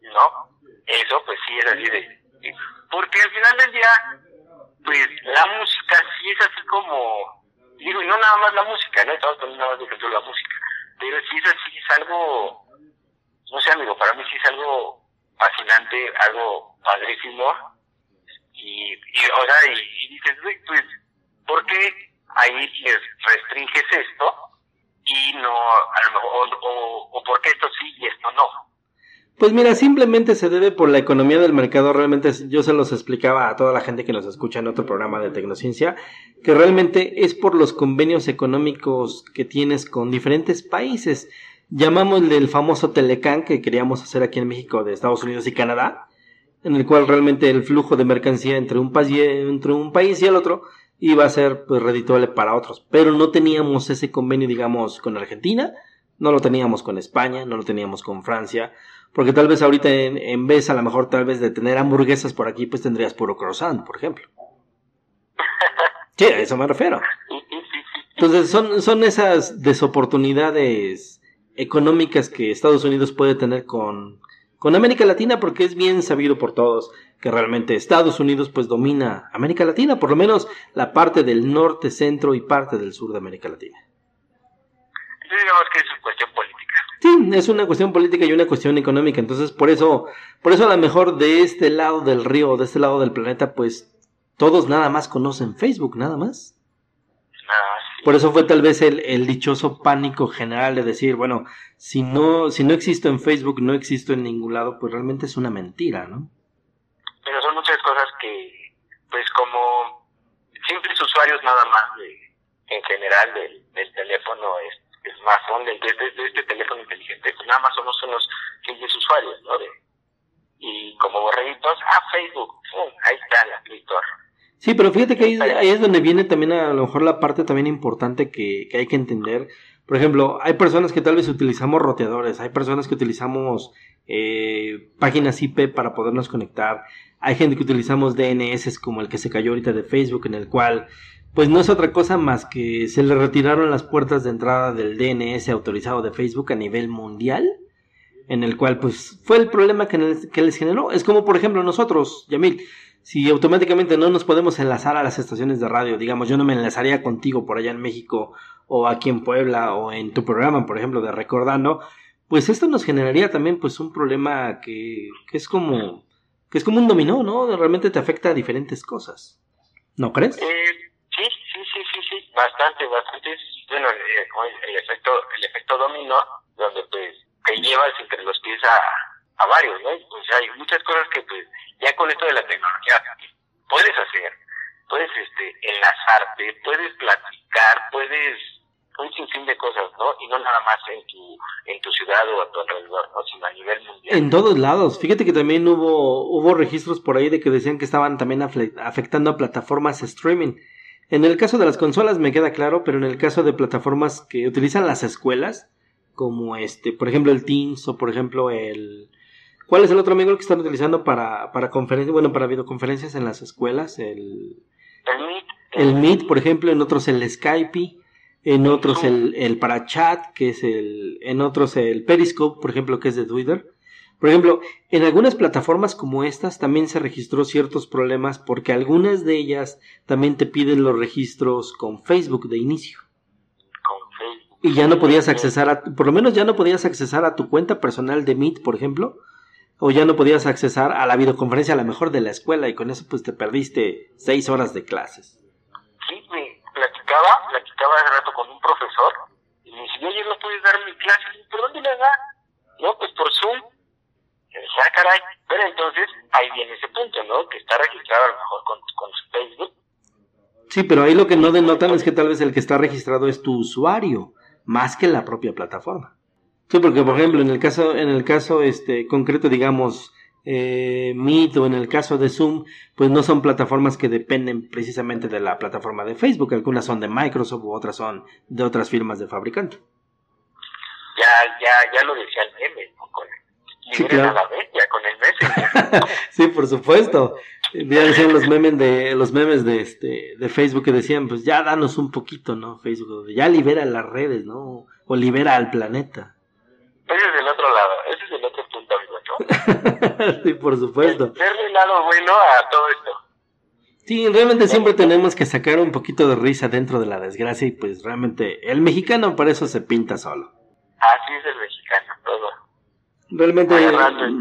¿No? Eso pues sí es así de... Porque al final del día, pues la música sí es así como... Digo, y no nada más la música, ¿no? Estamos poniendo nada más de la música. Pero sí es así, es algo... No sé, amigo, para mí sí es algo fascinante, algo padrísimo. Y, y o sea, y, y dices, pues ¿Por qué ahí restringes esto y no, o, o, por qué esto sí y esto no? Pues mira, simplemente se debe por la economía del mercado. Realmente yo se los explicaba a toda la gente que nos escucha en otro programa de Tecnociencia, que realmente es por los convenios económicos que tienes con diferentes países. Llamámosle el famoso Telecan que queríamos hacer aquí en México de Estados Unidos y Canadá, en el cual realmente el flujo de mercancía entre un, país, entre un país y el otro iba a ser pues redituable para otros, pero no teníamos ese convenio digamos con Argentina, no lo teníamos con España, no lo teníamos con Francia, porque tal vez ahorita en, vez a lo mejor tal vez de tener hamburguesas por aquí pues tendrías puro croissant, por ejemplo. Sí, a eso me refiero. Entonces son, son esas desoportunidades económicas que Estados Unidos puede tener con, con América Latina porque es bien sabido por todos que realmente Estados Unidos pues domina América Latina, por lo menos la parte del norte, centro y parte del sur de América Latina. Digamos que es una cuestión política. Sí, es una cuestión política y una cuestión económica, entonces por eso, por eso a lo mejor de este lado del río, de este lado del planeta, pues todos nada más conocen Facebook, nada más. Por eso fue tal vez el, el, dichoso pánico general de decir, bueno, si no, si no existo en Facebook, no existo en ningún lado, pues realmente es una mentira, ¿no? pero son muchas cosas que, pues como simples usuarios nada más de, en general del, del teléfono es, es más son de, de, este teléfono inteligente, pues nada más somos unos simples usuarios, ¿no? De, y como borreguitos, ah, Facebook, ahí está la Play Sí, pero fíjate que ahí, ahí, es donde viene también a lo mejor la parte también importante que, que hay que entender. Por ejemplo, hay personas que tal vez utilizamos roteadores, hay personas que utilizamos eh, páginas IP para podernos conectar, hay gente que utilizamos DNS como el que se cayó ahorita de Facebook, en el cual pues no es otra cosa más que se le retiraron las puertas de entrada del DNS autorizado de Facebook a nivel mundial, en el cual pues fue el problema que, que les generó. Es como por ejemplo nosotros, Yamil, si automáticamente no nos podemos enlazar a las estaciones de radio, digamos, yo no me enlazaría contigo por allá en México o aquí en Puebla o en tu programa, por ejemplo, de Recordando, pues esto nos generaría también pues un problema que, que es como que es como un dominó, ¿no? Realmente te afecta a diferentes cosas. ¿No crees? Eh, sí, sí, sí, sí, sí, bastante, bastante. Bueno, eh, el efecto, el efecto dominó, donde pues te llevas entre los pies a, a varios, ¿no? Pues hay muchas cosas que pues ya con esto de la tecnología puedes hacer, puedes este enlazarte, puedes platicar, puedes un sinfín de cosas, ¿no? Y no nada más en tu, en tu ciudad o a tu alrededor, ¿no? Sino a nivel mundial. En todos lados. Fíjate que también hubo, hubo registros por ahí de que decían que estaban también afectando a plataformas streaming. En el caso de las consolas me queda claro, pero en el caso de plataformas que utilizan las escuelas, como este, por ejemplo el Teams o por ejemplo el... ¿Cuál es el otro amigo que están utilizando para, para conferencias, bueno, para videoconferencias en las escuelas? El, el Meet. El Meet, por ejemplo, en otros el Skype en otros el, el para chat, que es el, en otros el Periscope, por ejemplo, que es de Twitter. Por ejemplo, en algunas plataformas como estas también se registró ciertos problemas porque algunas de ellas también te piden los registros con Facebook de inicio. Con Facebook. Y ya no podías accesar a, por lo menos ya no podías accesar a tu cuenta personal de Meet, por ejemplo, o ya no podías accesar a la videoconferencia a la mejor de la escuela y con eso pues te perdiste seis horas de clases. Sí, me platicaba, platicaba hace rato con un profesor y me dice, oye, ¿no puedes dar mi clase? ¿Por dónde le da? No, pues por Zoom. Y decía, ah, caray. Pero entonces ahí viene ese punto, ¿no? Que está registrado a lo mejor con, con su Facebook. Sí, pero ahí lo que no denotan es que tal vez el que está registrado es tu usuario, más que la propia plataforma. Sí, porque por ejemplo, en el caso, en el caso este concreto, digamos, eh, Meet o en el caso de Zoom, pues no son plataformas que dependen precisamente de la plataforma de Facebook. Algunas son de Microsoft u otras son de otras firmas de fabricante. Ya, ya, ya lo decía el meme, con sí, claro. la con el Messenger. sí, por supuesto. Ya decían los memes de los memes de este de Facebook que decían, pues ya danos un poquito, ¿no? Facebook, ya libera las redes, ¿no? O libera al planeta. Ese es del otro lado, ese es el otro punto, amigo, ¿no? sí, por supuesto. Verle lado bueno a todo esto. Sí, realmente siempre tenemos que sacar un poquito de risa dentro de la desgracia y pues realmente el mexicano por eso se pinta solo. Así es el mexicano, Realmente,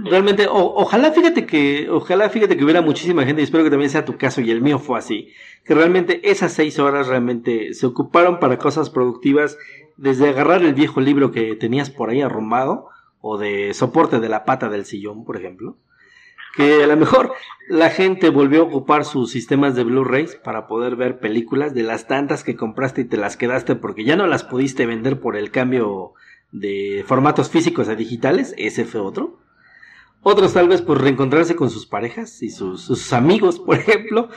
realmente, ojalá fíjate que, ojalá fíjate que hubiera muchísima gente y espero que también sea tu caso y el mío fue así, que realmente esas seis horas realmente se ocuparon para cosas productivas desde agarrar el viejo libro que tenías por ahí arrumbado, o de soporte de la pata del sillón, por ejemplo, que a lo mejor la gente volvió a ocupar sus sistemas de Blu-rays para poder ver películas de las tantas que compraste y te las quedaste porque ya no las pudiste vender por el cambio de formatos físicos a digitales, ese fue otro. Otros tal vez por reencontrarse con sus parejas y sus, sus amigos, por ejemplo,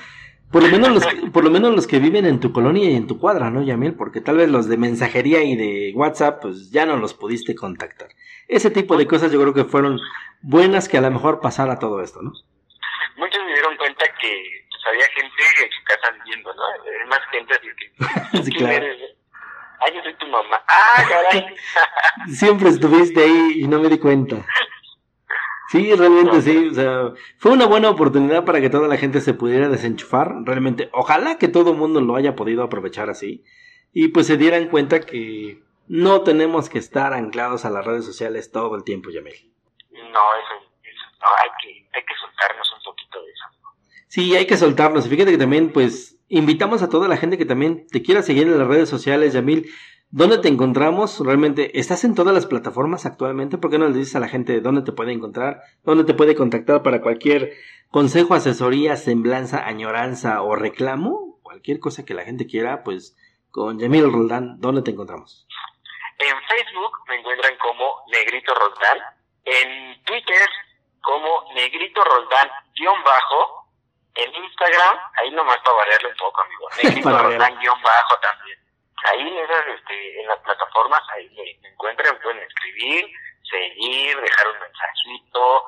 por lo menos los, por lo menos los que viven en tu colonia y en tu cuadra, ¿no, Yamil? Porque tal vez los de mensajería y de WhatsApp, pues ya no los pudiste contactar. Ese tipo de cosas yo creo que fueron buenas que a lo mejor pasara todo esto, ¿no? Muchos me dieron cuenta que pues, había gente en su casa viviendo, ¿no? Hay más gente así que... sí, claro. Ah, yo soy tu mamá. Ah, caray. Siempre estuviste ahí y no me di cuenta. Sí, realmente sí, o sea, fue una buena oportunidad para que toda la gente se pudiera desenchufar, realmente, ojalá que todo el mundo lo haya podido aprovechar así y pues se dieran cuenta que no tenemos que estar anclados a las redes sociales todo el tiempo, Yamil. No, eso, eso no, hay que, hay que soltarnos un poquito de eso. Sí, hay que soltarnos, fíjate que también, pues, invitamos a toda la gente que también te quiera seguir en las redes sociales, Yamil, ¿Dónde te encontramos? Realmente, ¿estás en todas las plataformas actualmente? ¿Por qué no le dices a la gente dónde te puede encontrar? ¿Dónde te puede contactar para cualquier consejo, asesoría, semblanza, añoranza o reclamo? Cualquier cosa que la gente quiera, pues con Yamil Roldán, ¿dónde te encontramos? En Facebook me encuentran como Negrito Roldán. En Twitter como Negrito Roldán-bajo. En Instagram, ahí nomás para variarle un poco, amigo. Negrito Roldán-bajo también. Ahí en esas, este, en las plataformas, ahí me, encuentran, pueden escribir, seguir, dejar un mensajito,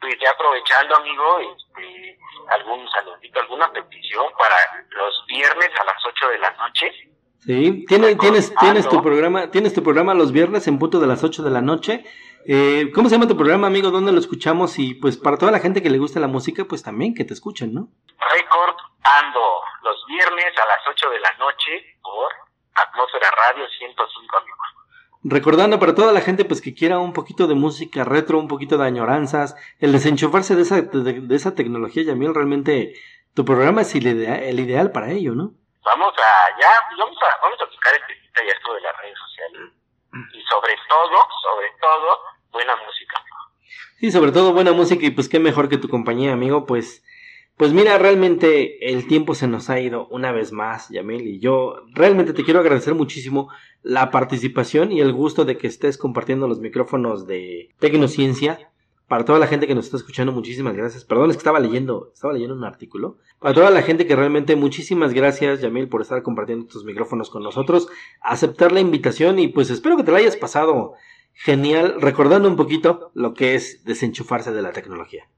pues ya aprovechando, amigo, este, algún saludito, alguna petición para los viernes a las 8 de la noche. Sí, tienes, tienes, tienes tu programa, tienes tu programa los viernes en punto de las 8 de la noche Eh, ¿Cómo se llama tu programa, amigo? ¿Dónde lo escuchamos? Y pues para toda la gente que le gusta la música, pues también que te escuchen, ¿no? Record ando los viernes a las 8 de la noche por Atmósfera Radio 105, amigos. Recordando para toda la gente pues que quiera un poquito de música retro, un poquito de añoranzas, el desenchufarse de esa, de, de esa tecnología, Yamil, realmente tu programa es el ideal, el ideal para ello, ¿no? Vamos a, ya, vamos a, vamos a tocar este ya esto de las redes sociales. Sobre todo, sobre todo, buena música. Sí, sobre todo buena música y pues qué mejor que tu compañía, amigo, pues... Pues mira, realmente el tiempo se nos ha ido una vez más, Yamil, y yo realmente te quiero agradecer muchísimo la participación y el gusto de que estés compartiendo los micrófonos de Tecnociencia. Para toda la gente que nos está escuchando, muchísimas gracias. Perdón, es que estaba leyendo, estaba leyendo un artículo. Para toda la gente que realmente, muchísimas gracias, Yamil, por estar compartiendo tus micrófonos con nosotros, aceptar la invitación y pues espero que te la hayas pasado genial, recordando un poquito lo que es desenchufarse de la tecnología.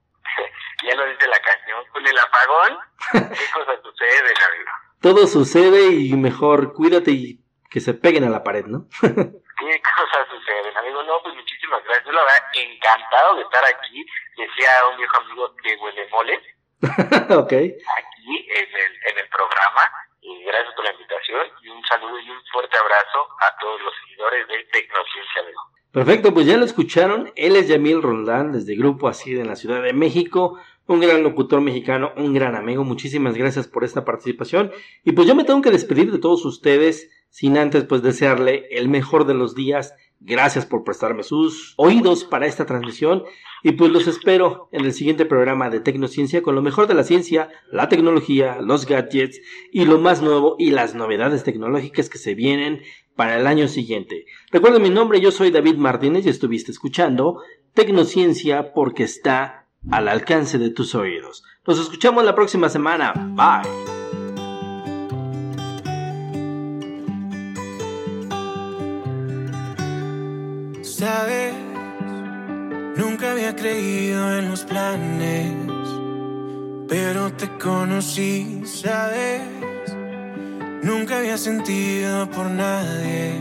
ya lo dice la canción, con el apagón, ¿qué cosas suceden, amigo? Todo sucede y mejor cuídate y que se peguen a la pared, ¿no? ¿Qué cosas suceden, amigo? No, pues muchísimas gracias. Yo la verdad, encantado de estar aquí. Decía un viejo amigo que huele mole. ok. Aquí en el, en el programa. Y gracias por la invitación. Y un saludo y un fuerte abrazo a todos los seguidores de Tecnociencia, amigo. Perfecto, pues ya lo escucharon. Él es Yamil Roldán, desde Grupo Así en la Ciudad de México. Un gran locutor mexicano, un gran amigo. Muchísimas gracias por esta participación. Y pues yo me tengo que despedir de todos ustedes, sin antes pues desearle el mejor de los días. Gracias por prestarme sus oídos para esta transmisión. Y pues los espero en el siguiente programa de Tecnociencia con lo mejor de la ciencia, la tecnología, los gadgets y lo más nuevo y las novedades tecnológicas que se vienen para el año siguiente. Recuerden mi nombre, yo soy David Martínez y estuviste escuchando Tecnociencia porque está al alcance de tus oídos. Nos escuchamos la próxima semana. Bye. Sabes, nunca había creído en los planes, pero te conocí, sabes, nunca había sentido por nadie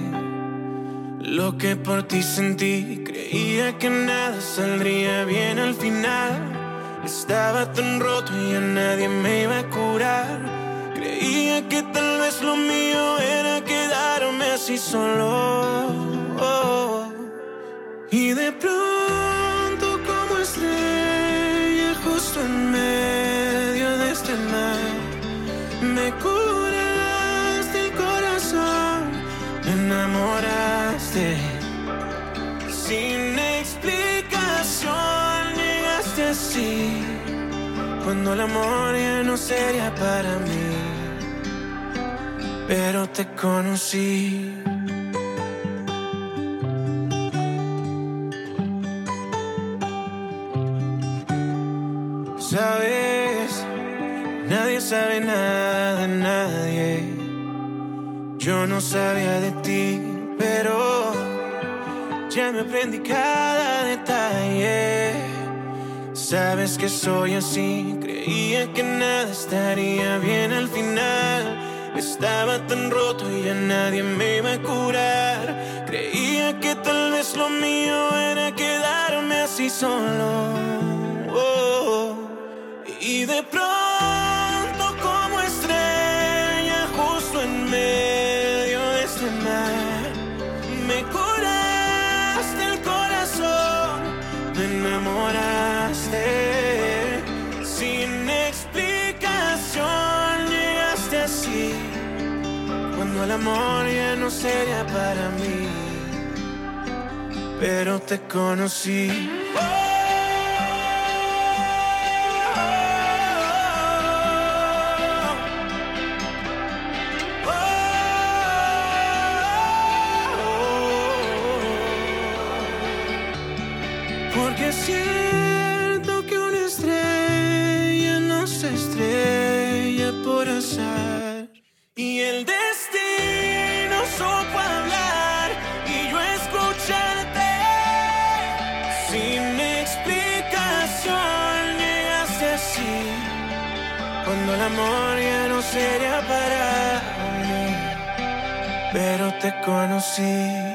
lo que por ti sentí. Creía que nada saldría bien al final. Estaba tan roto y a nadie me iba a curar. Creía que tal vez lo mío era quedarme así solo. Y de pronto como estrella justo en medio de este mar, me curaste el corazón, me enamoraste. Sin explicación llegaste así, cuando el amor ya no sería para mí, pero te conocí. Sabe nada de nadie. Yo no sabía de ti, pero ya me aprendí cada detalle. Sabes que soy así, creía que nada estaría bien al final. Estaba tan roto y a nadie me iba a curar. Creía que tal vez lo mío era quedarme así solo. Oh. Y de pronto cuando el amor ya no sería para mí, pero te conocí. Porque siento amor ya no sería para mí. Pero te conocí.